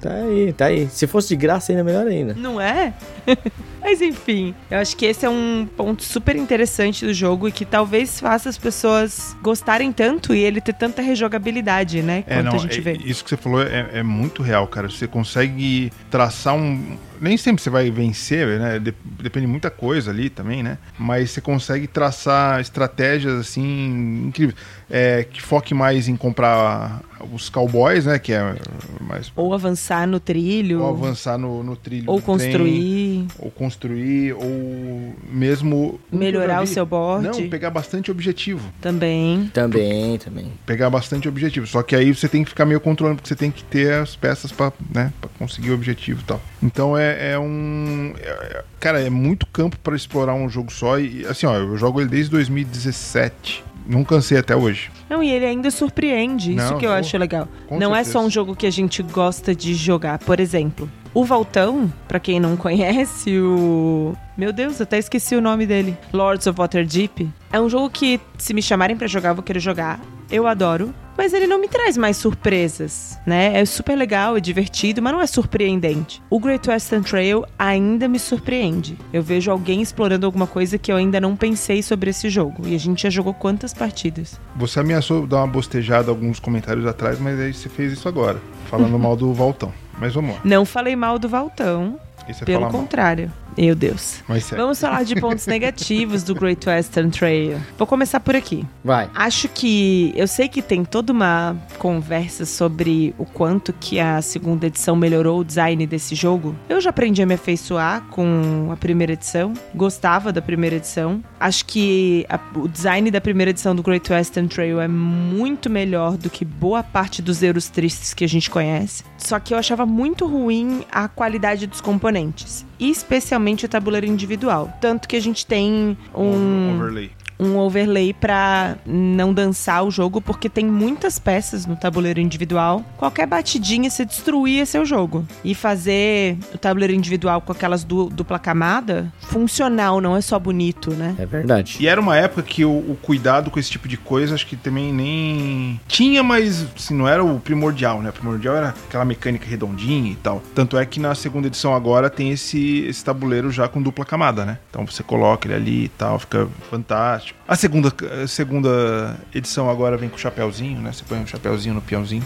tá aí, tá aí. Se fosse de graça, ainda melhor ainda.
Não é? Mas enfim, eu acho que esse é um ponto super interessante do jogo e que talvez faça as pessoas gostarem tanto e ele ter tanta rejogabilidade, né?
É, não, a gente é, vê. Isso que você falou é, é muito real, cara. Você consegue traçar um nem sempre você vai vencer, né? Depende de muita coisa ali também, né? Mas você consegue traçar estratégias assim incríveis. É, que foque mais em comprar os cowboys, né? Que é mais.
Ou avançar no trilho.
Ou avançar no, no trilho.
Ou construir.
Trem, ou construir, ou mesmo.
Melhorar o seu board.
Não, pegar bastante objetivo.
Também.
Também, também.
Pegar bastante objetivo. Só que aí você tem que ficar meio controlando, porque você tem que ter as peças para né, pra conseguir o objetivo e tal. Então é é, um. É, cara, é muito campo para explorar um jogo só. E assim, ó, eu jogo ele desde 2017. Não cansei até hoje.
Não, e ele ainda surpreende. Não, isso que eu acho legal. Não certeza. é só um jogo que a gente gosta de jogar. Por exemplo, o Valtão, para quem não conhece, o. Meu Deus, eu até esqueci o nome dele. Lords of Waterdeep. É um jogo que, se me chamarem para jogar, eu vou querer jogar. Eu adoro mas ele não me traz mais surpresas, né? É super legal, é divertido, mas não é surpreendente. O Great Western Trail ainda me surpreende. Eu vejo alguém explorando alguma coisa que eu ainda não pensei sobre esse jogo. E a gente já jogou quantas partidas?
Você ameaçou dar uma bostejada alguns comentários atrás, mas aí você fez isso agora, falando mal do Valtão. Mas vamos lá.
Não falei mal do Valtão. É Pelo contrário. Mal. Meu Deus. Vamos falar de pontos negativos do Great Western Trail. Vou começar por aqui.
Vai.
Acho que eu sei que tem toda uma conversa sobre o quanto que a segunda edição melhorou o design desse jogo. Eu já aprendi a me afeiçoar com a primeira edição. Gostava da primeira edição. Acho que a, o design da primeira edição do Great Western Trail é muito melhor do que boa parte dos Euros tristes que a gente conhece. Só que eu achava muito ruim a qualidade dos componentes especialmente o tabuleiro individual. Tanto que a gente tem um.
Overlay
um overlay para não dançar o jogo, porque tem muitas peças no tabuleiro individual. Qualquer batidinha se destruía seu jogo. E fazer o tabuleiro individual com aquelas du dupla camada, funcional, não é só bonito, né?
É verdade.
E era uma época que o, o cuidado com esse tipo de coisa, acho que também nem tinha, mas assim, não era o primordial, né? O primordial era aquela mecânica redondinha e tal. Tanto é que na segunda edição agora tem esse, esse tabuleiro já com dupla camada, né? Então você coloca ele ali e tal, fica fantástico. A segunda, a segunda edição agora vem com o chapéuzinho, né? Você põe um chapéuzinho no peãozinho.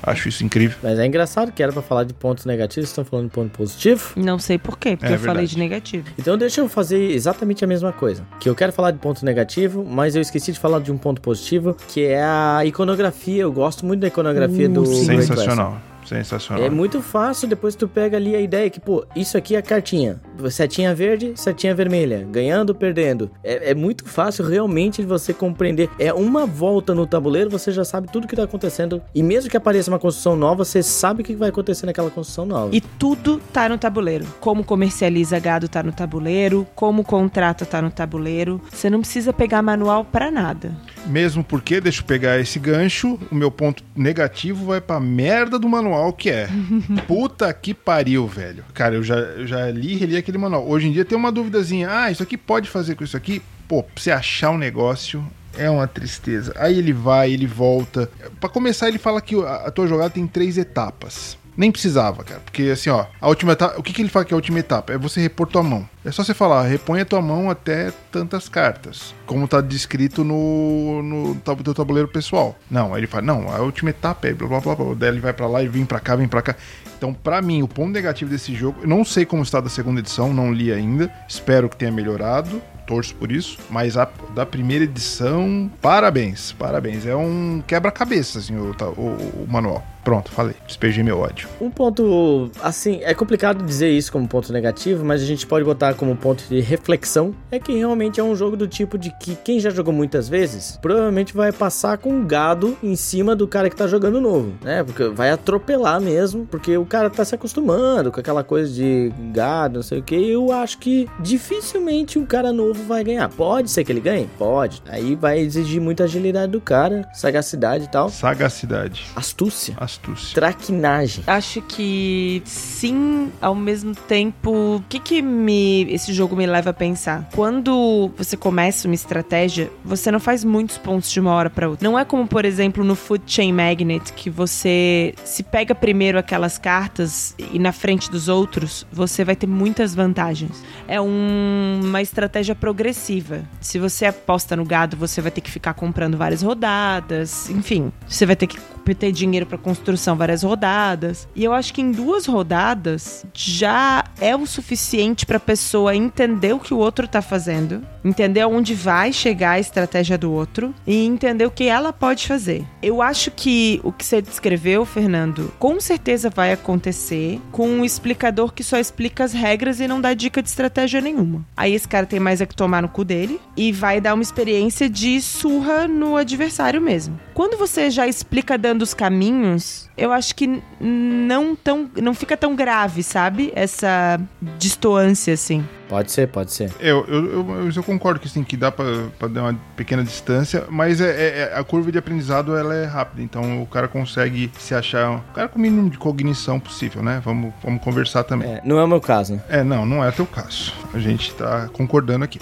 Acho isso incrível.
Mas é engraçado que era pra falar de pontos negativos, estão falando de ponto positivo.
Não sei por quê, porque
É
eu falei
verdade.
de negativo.
Então deixa eu fazer exatamente a mesma coisa. Que eu quero falar de ponto negativo, mas eu esqueci de falar de um ponto positivo, que é a iconografia. Eu gosto muito da iconografia
Uh,
do
Sensacional. Sensacional.
É muito fácil, depois tu pega ali a ideia que, pô, isso aqui é a cartinha. Setinha verde, setinha vermelha. Ganhando, perdendo. É, é muito fácil realmente de você compreender. É uma volta no tabuleiro, você já sabe tudo que tá acontecendo. E mesmo que apareça uma construção nova, você sabe o que vai acontecer naquela construção nova.
E tudo tá no tabuleiro. Como comercializa gado tá no tabuleiro, como contrata tá no tabuleiro. Você não precisa pegar manual pra nada.
Mesmo porque, deixa eu pegar esse gancho, o meu ponto negativo vai pra merda do manual que é. Puta que pariu, velho. Cara, eu já, eu já li e reli aquele manual. Hoje em dia tem uma duvidazinha. Ah, isso aqui pode fazer com isso aqui? Pô, pra você achar um negócio. É uma tristeza. Aí ele vai, ele volta. Pra começar, ele fala que a tua jogada tem três etapas. Nem precisava, cara. Porque assim, ó, a última etapa. O que, que ele fala que é a última etapa? É você repor tua mão. É só você falar, repõe a tua mão até tantas cartas. Como tá descrito no, no teu tabuleiro pessoal. Não, aí ele fala, não, a última etapa é blá blá blá blá. Daí ele vai pra lá e vem pra cá, vem pra cá. Então, pra mim, o ponto negativo desse jogo, eu não sei como está da segunda edição, não li ainda. Espero que tenha melhorado. Torço por isso, mas a da primeira edição, parabéns, parabéns. É um quebra-cabeça, assim, o, ta- o- o manual. Pronto, falei. Despejei meu ódio.
Um ponto, assim, é complicado dizer isso como ponto negativo, mas a gente pode botar como ponto de reflexão, é que realmente é um jogo do tipo de que quem já jogou muitas vezes, provavelmente vai passar com um gado em cima do cara que tá jogando novo, né? Porque vai atropelar mesmo, porque o cara tá se acostumando com aquela coisa de gado, não sei o que, eu acho que dificilmente um cara novo vai ganhar. Pode ser que ele ganhe? Pode. Aí vai exigir muita agilidade do cara, sagacidade e tal.
Sagacidade.
Astúcia.
Astúcia.
Traquinagem.
Acho que sim, ao mesmo tempo, o que que me esse jogo me leva a pensar? Quando você começa uma estratégia, você não faz muitos pontos de uma hora para outra. Não é como, por exemplo, no Food Chain Magnet que você se pega primeiro aquelas cartas e na frente dos outros, você vai ter muitas vantagens. É um- uma estratégia progressiva. Se você aposta no gado, você vai ter que ficar comprando várias rodadas, enfim, você vai ter que ter dinheiro para construção várias rodadas. E eu acho que em duas rodadas já é o suficiente para pessoa entender o que o outro tá fazendo, entender onde vai chegar a estratégia do outro e entender o que ela pode fazer. Eu acho que o que você descreveu, Fernando, com certeza vai acontecer com um explicador que só explica as regras e não dá dica de estratégia nenhuma. Aí esse cara tem mais é que tomar no cu dele e vai dar uma experiência de surra no adversário mesmo. Quando você já explica dando os caminhos, eu acho que não tão não fica tão grave, sabe? Essa distoância assim.
Pode ser, pode ser.
Eu, eu, eu, eu concordo que assim, que dá pra, pra dar uma pequena distância, mas é, é- é- a curva de aprendizado ela é rápida, então o cara consegue se achar. O cara com o mínimo de cognição possível, né? Vamos, vamos conversar também.
É, não é o meu caso, né?
É, não, não é teu caso. A gente tá concordando aqui.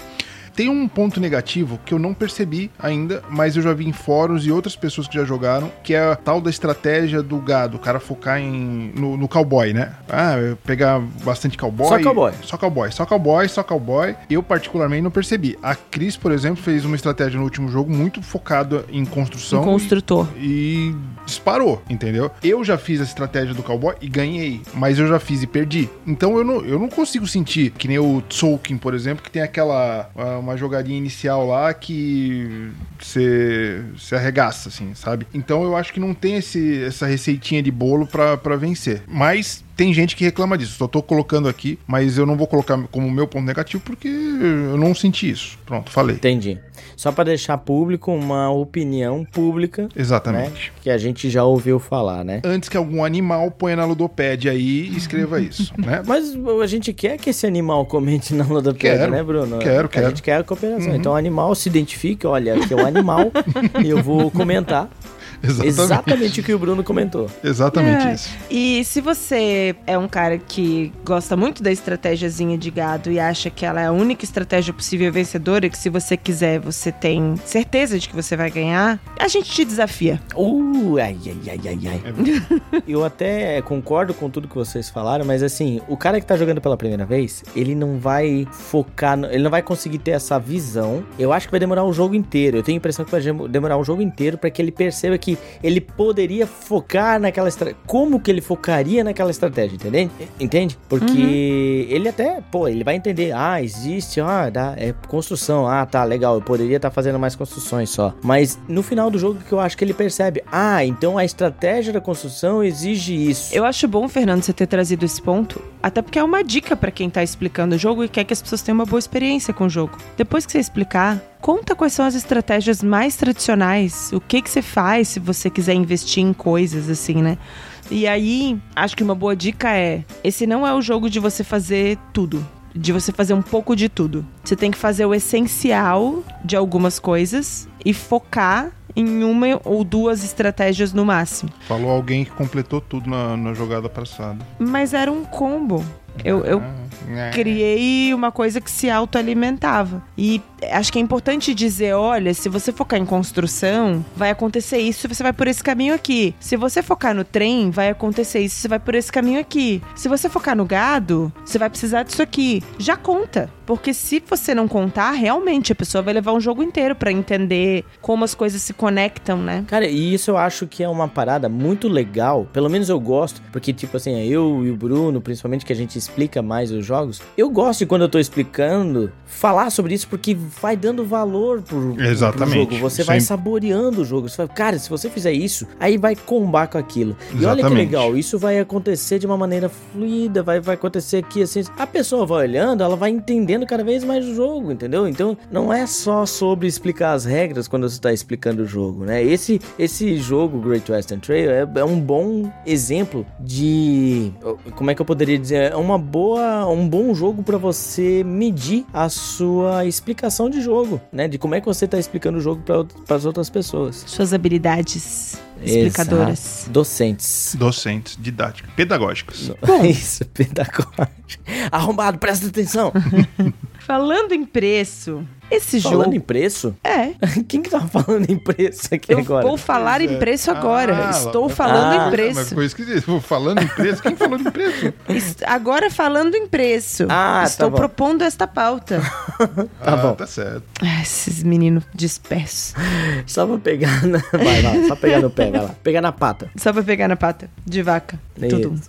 Tem um ponto negativo que eu não percebi ainda, mas eu já vi em fóruns e outras pessoas que já jogaram, que é a tal da estratégia do gado, o cara focar em, no, no cowboy, né? Ah, pegar bastante cowboy.
Só cowboy.
Só cowboy, só cowboy, só cowboy. Eu particularmente não percebi. A Cris, por exemplo, fez uma estratégia no último jogo muito focada em construção.
Um construtor.
E disparou, entendeu? Eu já fiz a estratégia do cowboy e ganhei, mas eu já fiz e perdi. Então eu não, eu não consigo sentir que nem o Tolkien, por exemplo, que tem aquela ah, uma jogadinha inicial lá que você se arregaça, assim, sabe? Então eu acho que não tem esse, essa receitinha de bolo pra vencer. Mas tem gente que reclama disso. Só tô colocando aqui, mas eu não vou colocar como meu ponto negativo porque eu não senti isso. Pronto, falei.
Entendi. Só pra deixar público uma opinião pública, né?
Exatamente.
Que a gente já ouviu falar, né?
Antes que algum animal ponha na ludopédia aí e escreva isso, né?
Mas a gente quer que esse animal comente na Ludopédia,
Quero,
né, Bruno?
quero,
A
quero.
gente quer a cooperação. Então o animal se identifique, olha, aqui é o animal e eu vou comentar
Exatamente.
exatamente o que o Bruno comentou.
Exatamente
É.
isso.
E se você é um cara que gosta muito da estratégiazinha de gado e acha que ela é a única estratégia possível vencedora, que se você quiser, você tem certeza de que você vai ganhar, a gente te desafia.
Uh, ai, ai, ai, ai, ai. Eu até concordo com tudo que vocês falaram, mas assim, o cara que tá jogando pela primeira vez, ele não vai focar, no- ele não vai conseguir ter essa visão. Eu acho que vai demorar o jogo inteiro. Eu tenho a impressão que vai demorar o jogo inteiro pra que ele perceba que ele poderia focar naquela estratégia. Como que ele focaria naquela estratégia, entende? Entende? Porque ele até, pô, ele vai entender, ah, existe, ah, dá, é construção, ah, tá, legal, eu poderia estar fazendo mais construções só. Mas no final do jogo que eu acho que ele percebe, ah, então a estratégia da construção exige isso.
Eu acho bom, Fernando, você ter trazido esse ponto, até porque é uma dica pra quem tá explicando o jogo e quer que as pessoas tenham uma boa experiência com o jogo. Depois que você explicar, conta quais são as estratégias mais tradicionais, o que que você faz se você quiser investir em coisas assim, né? E aí, acho que uma boa dica é: esse não é o jogo de você fazer tudo. De você fazer um pouco de tudo. Você tem que fazer o essencial de algumas coisas e focar em uma ou duas estratégias no máximo.
Falou alguém que completou tudo na, na jogada passada.
Mas era um combo. Eu, eu
Ah,
criei uma coisa que se autoalimentava. E acho que é importante dizer: olha, se você focar em construção, vai acontecer isso, você vai por esse caminho aqui. Se você focar no trem, vai acontecer isso, você vai por esse caminho aqui. Se você focar no gado, você vai precisar disso aqui. Já conta. Porque se você não contar, realmente a pessoa vai levar um jogo inteiro pra entender como as coisas se conectam, né?
Cara, e isso eu acho que é uma parada muito legal. Pelo menos eu gosto, porque, tipo assim, eu e o Bruno, principalmente que a gente explica mais os jogos, eu gosto de quando eu tô explicando, falar sobre isso, porque vai dando valor pro, pro
Exatamente.
jogo. Você vai saboreando o jogo. Você vai, cara, se você fizer isso, aí vai combar com aquilo. E olha que
Exatamente.
legal, isso vai acontecer de uma maneira fluida, vai, vai acontecer aqui assim. A pessoa vai olhando, ela vai entendendo cada vez mais o jogo, entendeu? Então não é só sobre explicar as regras quando você tá explicando o jogo, né? Esse, esse jogo, Great Western Trail, é, é um bom exemplo de. Como é que eu poderia dizer? É uma boa, um bom jogo pra você medir a sua explicação de jogo, né? De como é que você tá explicando o jogo para as outras pessoas.
Suas habilidades explicadoras.
Exato. Docentes.
Docentes, didáticos, pedagógicos.
Isso, pedagógico. Arrombado, presta atenção.
Falando em preço, esse
Falando
jogo.
em preço?
É.
Quem que tava falando em preço aqui
Eu
agora?
vou falar em
é.
preço agora.
Ah,
Estou
lá-
falando
Ah,
em
Mas
preço.
ficou esquisito. Falando em preço? Quem falou em preço?
Agora falando em preço.
Ah, tá
Estou
bom.
propondo esta pauta.
Tá
ah,
bom.
Tá certo.
Ah, esses meninos dispersos.
Só pra pegar na... Vai, vai, só pegar no pé, vai lá. Pegar na pata.
Só pra pegar na pata de vaca. Tudo.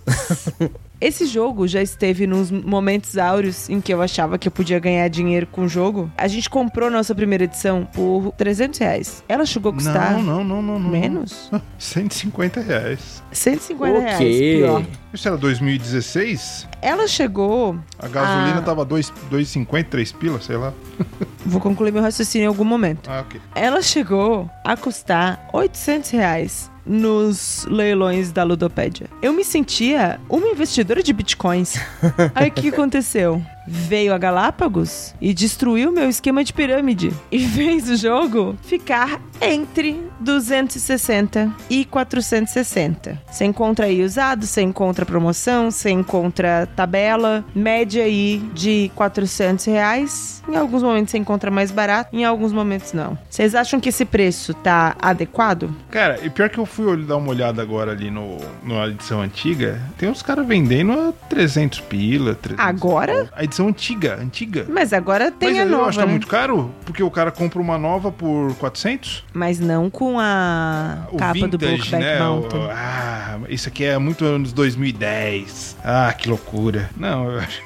Esse jogo já esteve nos momentos áureos em que eu achava que eu podia ganhar dinheiro com o jogo. A gente comprou nossa primeira edição por 300 reais. Ela chegou a custar
Não, não, não, não, não.
menos?
150 reais.
150 reais.
Ok.
Pior.
Isso era 2016?
Ela chegou.
A gasolina
Ah.
tava 2,50, 3 pilas, sei lá.
Vou concluir meu raciocínio em algum momento.
Ah, ok.
Ela chegou a custar 800 reais nos leilões da Ludopédia. Eu me sentia uma investidora de bitcoins. Aí o que aconteceu? Veio a Galápagos e destruiu meu esquema de pirâmide. E fez o jogo ficar entre 260 e 460. Você encontra aí usado, você encontra promoção, você encontra tabela, média aí de 400 reais. Em alguns momentos você encontra mais barato, em alguns momentos não. Vocês acham que esse preço tá adequado?
Cara, e pior que eu fui dar uma olhada agora ali no, na edição antiga, tem uns caras vendendo a 300 pila. 300
Agora?
A edição antiga, antiga.
Mas agora tem
Mas
a
eu
nova,
que tá
né?
muito caro, porque o cara compra uma nova por 400.
Mas não com a
O
capa do
vintage,
Brokeback
né?
Mountain.
O- ah, isso aqui é muito anos 2010. Ah, que loucura. Não, eu acho...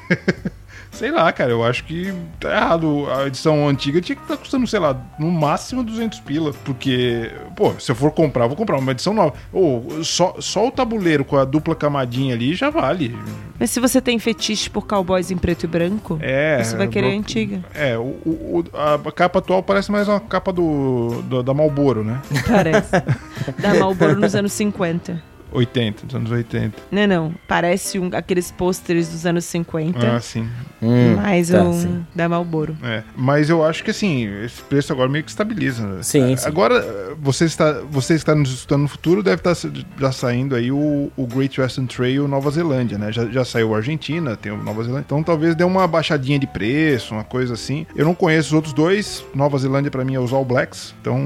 Sei lá, cara, eu acho que tá errado. A edição antiga tinha que estar custando, sei lá, no máximo 200 pila. Porque, pô, se eu for comprar, eu vou comprar uma edição nova. Ou só, só o tabuleiro com a dupla camadinha ali já vale.
Mas se você tem fetiche por cowboys em preto e branco,
É.
você vai querer a antiga.
É, o, o- a capa atual parece mais uma capa do, do- da Malboro, né?
Parece. da Marlboro nos anos 50.
80, dos anos 80.
Não, não. Parece um, aqueles pôsteres dos anos 50.
Ah, sim.
Hum,
mais
tá,
um
sim.
da Malboro.
É. Mas eu acho que assim, esse preço agora meio que estabiliza. né?
Sim, sim.
Agora, você está, você está nos estudando no futuro, deve estar já saindo aí o, o Great Western Trail Nova Zelândia, né? Já, já saiu a Argentina, tem o Nova Zelândia. Então talvez dê uma baixadinha de preço, uma coisa assim. Eu não conheço os outros dois. Nova Zelândia pra mim é os All Blacks. Então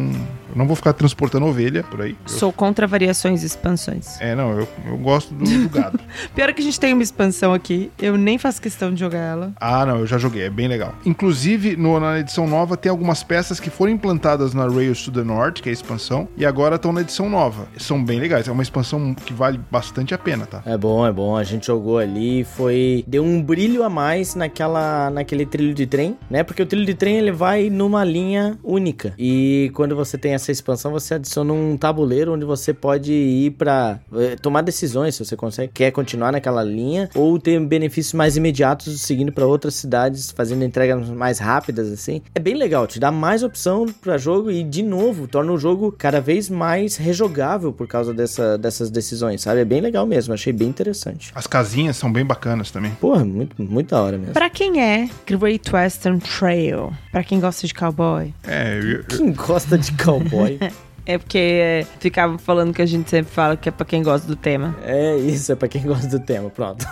eu não vou ficar transportando ovelha por aí. Eu-
Sou contra variações e expansões.
É, não, eu, eu gosto do, do gado.
Pior é que a gente tem uma expansão aqui. Eu nem faço questão de jogar ela.
Ah, não, eu já joguei, é bem legal. Inclusive, no- na edição nova tem algumas peças que foram implantadas na Rails to the North, que é a expansão, e agora estão na edição nova. São bem legais, é uma expansão que vale bastante a pena, tá?
É bom, é bom. A gente jogou ali, foi deu um brilho a mais naquela naquele trilho de trem, né? Porque o trilho de trem ele vai numa linha única. E quando você tem essa expansão, você adiciona um tabuleiro onde você pode ir pra eh, tomar decisões se você consegue quer continuar naquela linha ou ter benefícios mais imediatos seguindo pra outras cidades, fazendo entregas mais rápidas assim. É bem legal, te dá mais opção pra jogo e de novo torna o jogo cada vez mais rejogável por causa dessa, dessas decisões, sabe? É bem legal mesmo, achei bem interessante.
As casinhas são bem bacanas também.
Porra, muito, muito da hora mesmo.
Pra quem é Great Western Trail? Pra quem gosta de cowboy?
É, eu-
Quem gosta de cowboy?
É porque é, ficavam falando que a gente sempre fala que é pra quem gosta do tema.
é isso, é pra quem gosta do tema, pronto.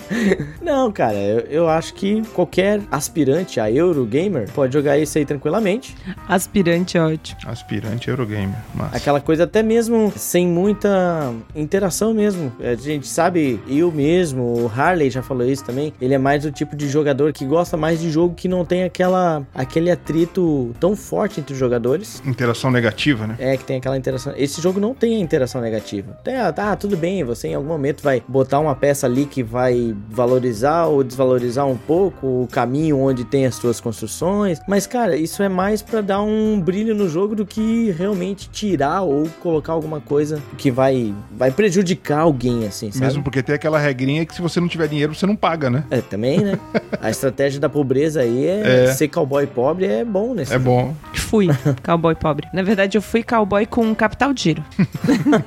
Não, cara, eu, eu acho que qualquer aspirante a Eurogamer pode jogar isso aí tranquilamente.
Aspirante é ótimo.
aspirante Eurogamer. Mas...
Aquela coisa até mesmo sem muita interação mesmo. A gente sabe, eu mesmo, o Harley já falou isso também. Ele é mais o tipo de jogador que gosta mais de jogo que não tem aquela aquele atrito tão forte entre os jogadores.
Interação negativa, né?
É, que tem aquela interação. Esse jogo não tem a interação negativa. É, tá, tudo bem, você em algum momento vai botar uma peça ali que vai valorizar ou desvalorizar um pouco o caminho onde tem as suas construções. Mas, cara, isso é mais pra dar um brilho no jogo do que realmente tirar ou colocar alguma coisa que vai, vai prejudicar alguém, assim, sabe?
Mesmo porque tem aquela regrinha que se você não tiver dinheiro, você não paga, né?
É, também, né? a estratégia da pobreza aí é,
É.
ser cowboy pobre é bom nesse
É bom.
Fui cowboy pobre. Na verdade, eu fui cowboy com um capital giro.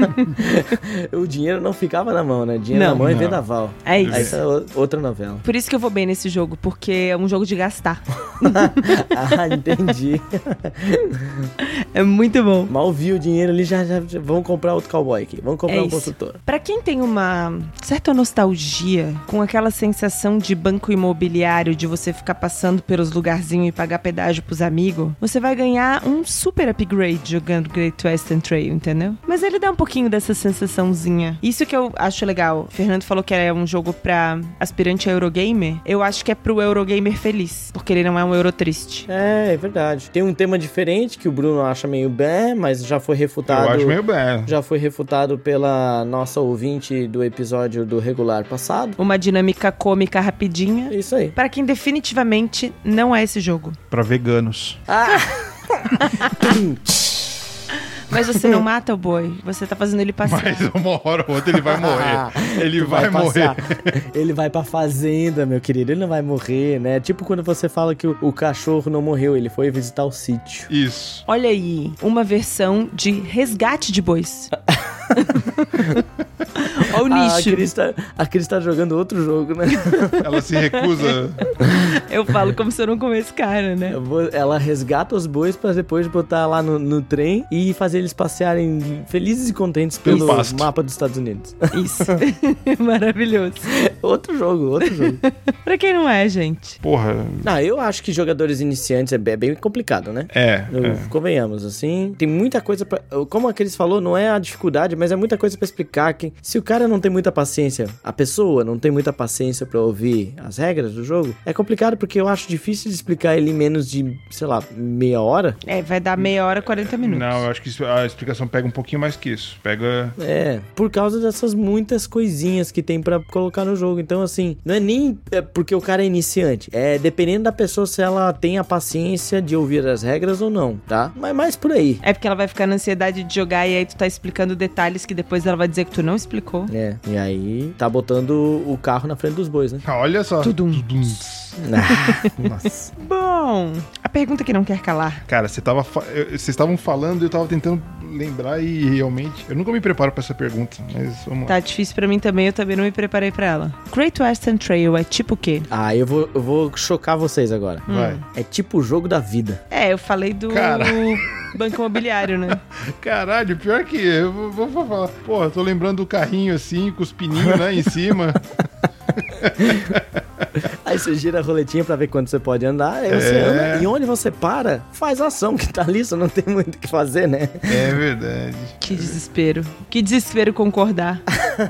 o dinheiro não ficava na mão, né? Dinheiro
Não.
na mão é
Não.
vendaval.
É isso.
Essa é outra novela.
Por isso que eu vou bem nesse jogo, porque é um jogo de gastar.
ah, entendi.
É muito bom.
Mal vi o dinheiro ali, já, já, já- vamos comprar outro cowboy aqui. Vamos comprar
É
um
isso.
construtor.
Pra quem tem uma certa nostalgia com aquela sensação de banco imobiliário, de você ficar passando pelos lugarzinhos e pagar pedágio pros amigos, você vai ganhar um super upgrade jogando Great Western Trail, entendeu? Mas ele dá um pouquinho dessa sensaçãozinha. Isso que eu acho legal. O Fernando falou que é um jogo pra aspirante a Eurogamer. Eu acho que é pro Eurogamer feliz, porque ele não é um Euro triste.
É, é verdade. Tem um tema diferente que o Bruno acha meio bem, mas já foi refutado.
Eu acho meio bem.
Já foi refutado pela nossa ouvinte do episódio do regular passado.
Uma dinâmica cômica rapidinha.
É isso aí.
Para quem definitivamente não é esse jogo.
Pra veganos.
Ah!
Mas você não mata o boi, você tá fazendo ele passear.
Mas uma hora ou outra ele vai morrer. Ele
Tu
vai, morrer.
passar. Ele vai pra fazenda, meu querido. Ele não vai morrer, né? Tipo quando você fala que o, o cachorro não morreu, ele foi visitar o sítio.
Isso.
Olha aí, uma versão de resgate de bois. Olha o
Ah, a
nicho.
Cris, tá, a Cris tá jogando outro jogo, né?
Ela se recusa.
Eu falo como se eu não comesse cara, né?
Vou- Ela resgata os bois pra depois botar lá no, no trem e fazer eles passearem felizes e contentes pelo mapa dos Estados Unidos.
Isso. Maravilhoso.
outro jogo, outro jogo.
Pra quem não é, gente.
Porra.
Não, eu acho que jogadores iniciantes é bem, é bem complicado, né?
É.
Eu-
é.
Convenhamos, assim, tem muita coisa pra. Como a Cris falou, não é a dificuldade, mas é muita coisa pra explicar que se o cara não tem muita paciência, a pessoa não tem muita paciência pra ouvir as regras do jogo, é complicado porque eu acho difícil de explicar ele em menos de, sei lá, meia hora.
É, vai dar meia hora, 40 minutos.
Não, eu acho que a explicação pega um pouquinho mais que isso. Pega.
É, por causa dessas muitas coisinhas que tem pra colocar no jogo. Então, assim, não é nem é porque o cara é iniciante. É dependendo da pessoa se ela tem a paciência de ouvir as regras ou não, tá? Mas mais por aí.
É porque ela vai ficar na ansiedade de jogar e aí tu tá explicando detalhes que depois ela vai dizer que tu não explicou.
É, e aí tá botando o carro na frente dos bois, né?
Olha só.
Tudum.
Tudum.
Ah, nossa.
Bom, a pergunta que não quer calar.
Cara, você tava vocês estavam falando e eu tava tentando lembrar e realmente. Eu nunca me preparo pra essa pergunta, mas vamos lá.
Tá difícil pra mim também, eu também não me preparei pra ela. Great Western Trail é tipo o quê?
Ah, eu vou, eu vou chocar vocês agora.
Vai.
É tipo o jogo da vida.
É, eu falei do
Cara.
banco imobiliário, né?
Caralho, pior que eu vou, vou- falar. Porra, tô lembrando do carrinho assim, com os pininhos, né, em cima.
Aí você gira a roletinha pra ver quando você pode andar, aí você
É.
anda. E onde você para, faz a ação que tá ali, você não tem muito o que fazer, né?
É verdade.
Que desespero. Que desespero concordar.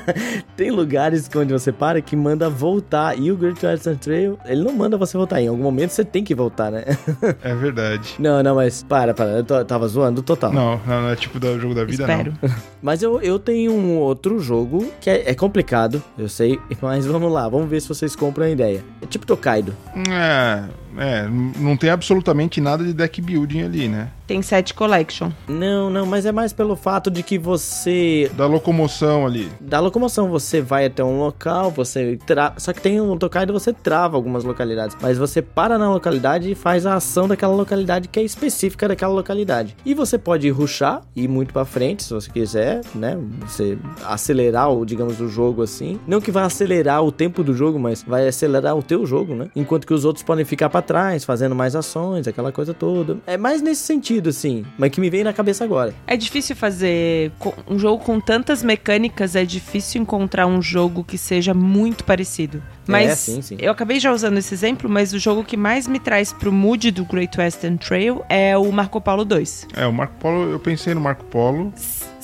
Tem lugares onde você para que manda voltar. E o Great Western Trail, ele não manda você voltar. Em algum momento você tem que voltar, né?
É verdade.
Não, não, mas para, para. Eu tô- tava zoando total.
Não, não, não é tipo do jogo da vida,
Espero.
não.
Mas eu, eu tenho um outro jogo que é, é complicado, eu sei. Mas vamos lá, vamos ver se vocês compram a ideia. É tipo Tokaido.
É, é, não tem absolutamente nada de deck building ali, né?
Tem set collection.
Não, não, mas é mais pelo fato de que você
Da locomoção ali.
da locomoção, você vai até um local, você tra... só que tem um Tokaido você trava algumas localidades, mas você para na localidade e faz a ação daquela localidade que é específica daquela localidade. E você pode rushar e ir muito pra frente, se você quiser, né? Você acelerar o, digamos, o jogo assim. Não que vai acelerar o tempo do jogo, mas vai acelerar o teu jogo, né? Enquanto que os outros podem ficar pra trás, fazendo mais ações, aquela coisa toda. É mais nesse sentido assim, mas que me vem na cabeça agora.
É difícil fazer um jogo com tantas mecânicas, é difícil encontrar um jogo que seja muito parecido. Mas
É, sim, sim.
eu acabei já usando esse exemplo, mas o jogo que mais me traz pro mood do Great Western Trail é o Marco Polo 2.
É, o Marco Polo, eu pensei no Marco Polo.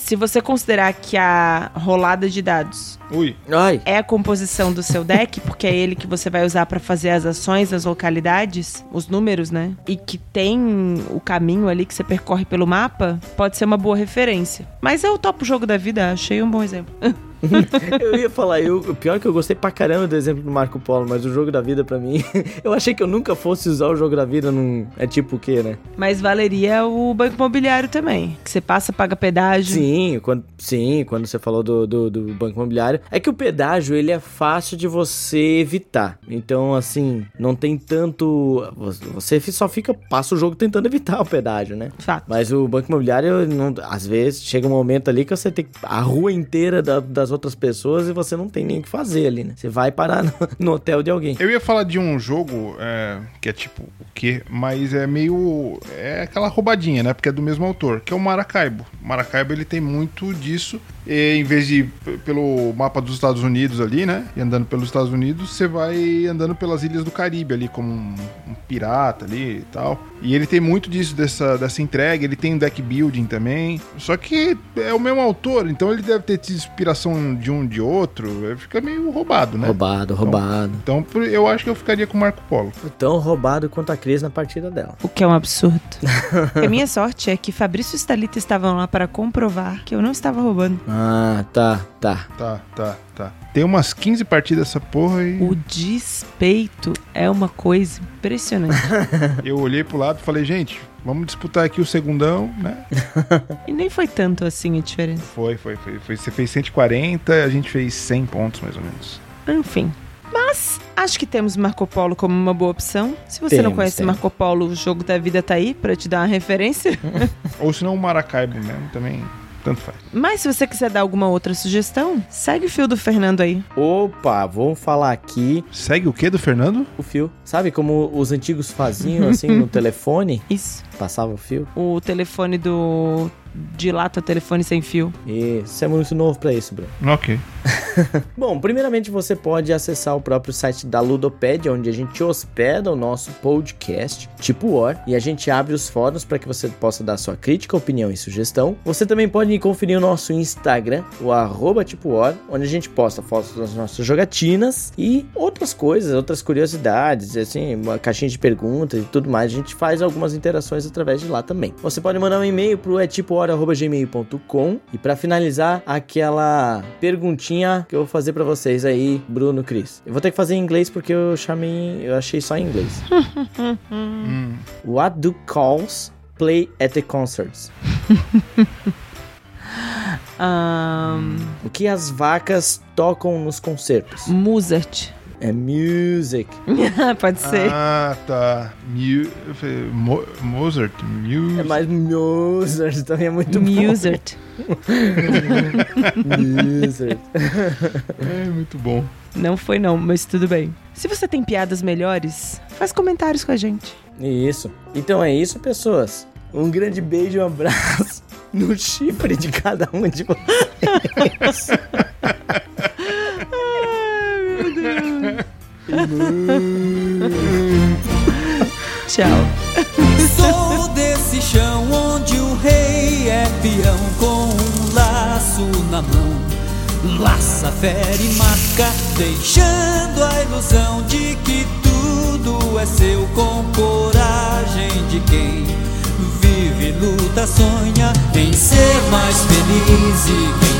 Se você considerar que a rolada de dados
Ui,
Ai,
é a composição do seu deck, porque é ele que você vai usar pra fazer as ações, as localidades, os números, né? E que tem o caminho ali que você percorre pelo mapa, pode ser uma boa referência. Mas topo o jogo da vida, achei um bom exemplo.
Eu ia falar, eu, o pior é que eu gostei pra caramba do exemplo do Marco Polo, mas o jogo da vida pra mim, eu achei que eu nunca fosse usar o jogo da vida num. É tipo o quê, né?
Mas valeria o banco imobiliário também. Que você passa, paga pedágio.
Sim, quando, sim, quando você falou do, do, do banco imobiliário. É que o pedágio, ele é fácil de você evitar. Então, assim, não tem tanto. Você só fica, passa o jogo tentando evitar o pedágio, né?
Fato.
Mas o banco imobiliário, não- às vezes, chega um momento ali que você tem a rua inteira da- das outras pessoas e você não tem nem o que fazer ali, né? Você vai parar no, no hotel de alguém.
eu ia falar de um jogo é, que é tipo o quê? Mas é meio. É aquela roubadinha, né? Porque é do mesmo autor, que é o Maracaibo. O Maracaibo ele tem muito disso. E, em vez de ir pelo mapa dos Estados Unidos ali, né? E andando pelos Estados Unidos, você vai andando pelas ilhas do Caribe ali, como um, um pirata ali e tal. E ele tem muito disso, dessa, dessa entrega. Ele tem um deck building também. Só que é o mesmo autor, então ele deve ter tido inspiração de um de outro. Aí Fica meio roubado, né?
Roubado, roubado.
Então por- eu acho que eu ficaria com o Marco Polo.
Tão roubado quanto a Cris na partida dela.
O que é um absurdo. a minha sorte é que Fabrício e Stalita estavam lá para comprovar que eu não estava roubando.
Ah, tá, tá.
Tá, tá, tá. Tem umas 15 partidas essa porra e
O despeito é uma coisa impressionante.
eu olhei pro lado e falei, gente, vamos disputar aqui o segundão, né?
e nem foi tanto assim a diferença.
Foi, foi, foi, foi. Você fez 140, a gente fez 100 pontos mais ou menos.
Enfim. Mas acho que temos Marco Polo como uma boa opção. Se você não
Temos,
conhece
temos.
Marco Polo, o jogo da vida tá aí pra te dar uma referência.
Ou se não o Maracaibo mesmo, também tanto faz.
Mas se você quiser dar alguma outra sugestão, segue o fio do Fernando aí.
Opa, vamos falar aqui
Segue o que do Fernando?
o fio. Sabe como os antigos faziam assim no telefone?
Isso.
Passava o fio?
O telefone do. Dilata telefone sem fio.
Isso é muito novo pra isso, Bruno.
Ok.
Bom, primeiramente você pode acessar o próprio site da Ludopédia, onde a gente hospeda o nosso podcast, tipo War, e a gente abre os fóruns para que você possa dar sua crítica, opinião e sugestão. Você também pode conferir o nosso Instagram, o arroba tipo War, onde a gente posta fotos das nossas jogatinas e outras coisas, outras curiosidades, assim, uma caixinha de perguntas e tudo mais. A gente faz algumas interações através de lá também. Você pode mandar um e-mail pro é tipo gmail.com e para finalizar aquela perguntinha que eu vou fazer para vocês aí, Bruno, Cris. Eu vou ter que fazer em inglês porque eu chamei, eu achei só em inglês. What do calls play at the concerts?
Ahn,
O que as vacas tocam nos concertos?
Mozart.
É music.
Pode ser.
Ah, tá. Mu Mo Mozart. Mu
É mais Mozart, também é muito bom.
Mozart.
Mozart.
É muito bom.
Não foi não, mas tudo bem. Se você tem piadas melhores, faz comentários com a gente.
Isso. Então é isso, pessoas. Um grande beijo e um abraço no chifre de cada um de vocês.
Tchau.
Sou desse chão onde o rei é peão com um laço na mão. Laça, fere e marca, deixando a ilusão de que tudo é seu com coragem de quem vive, luta, sonha em ser mais feliz e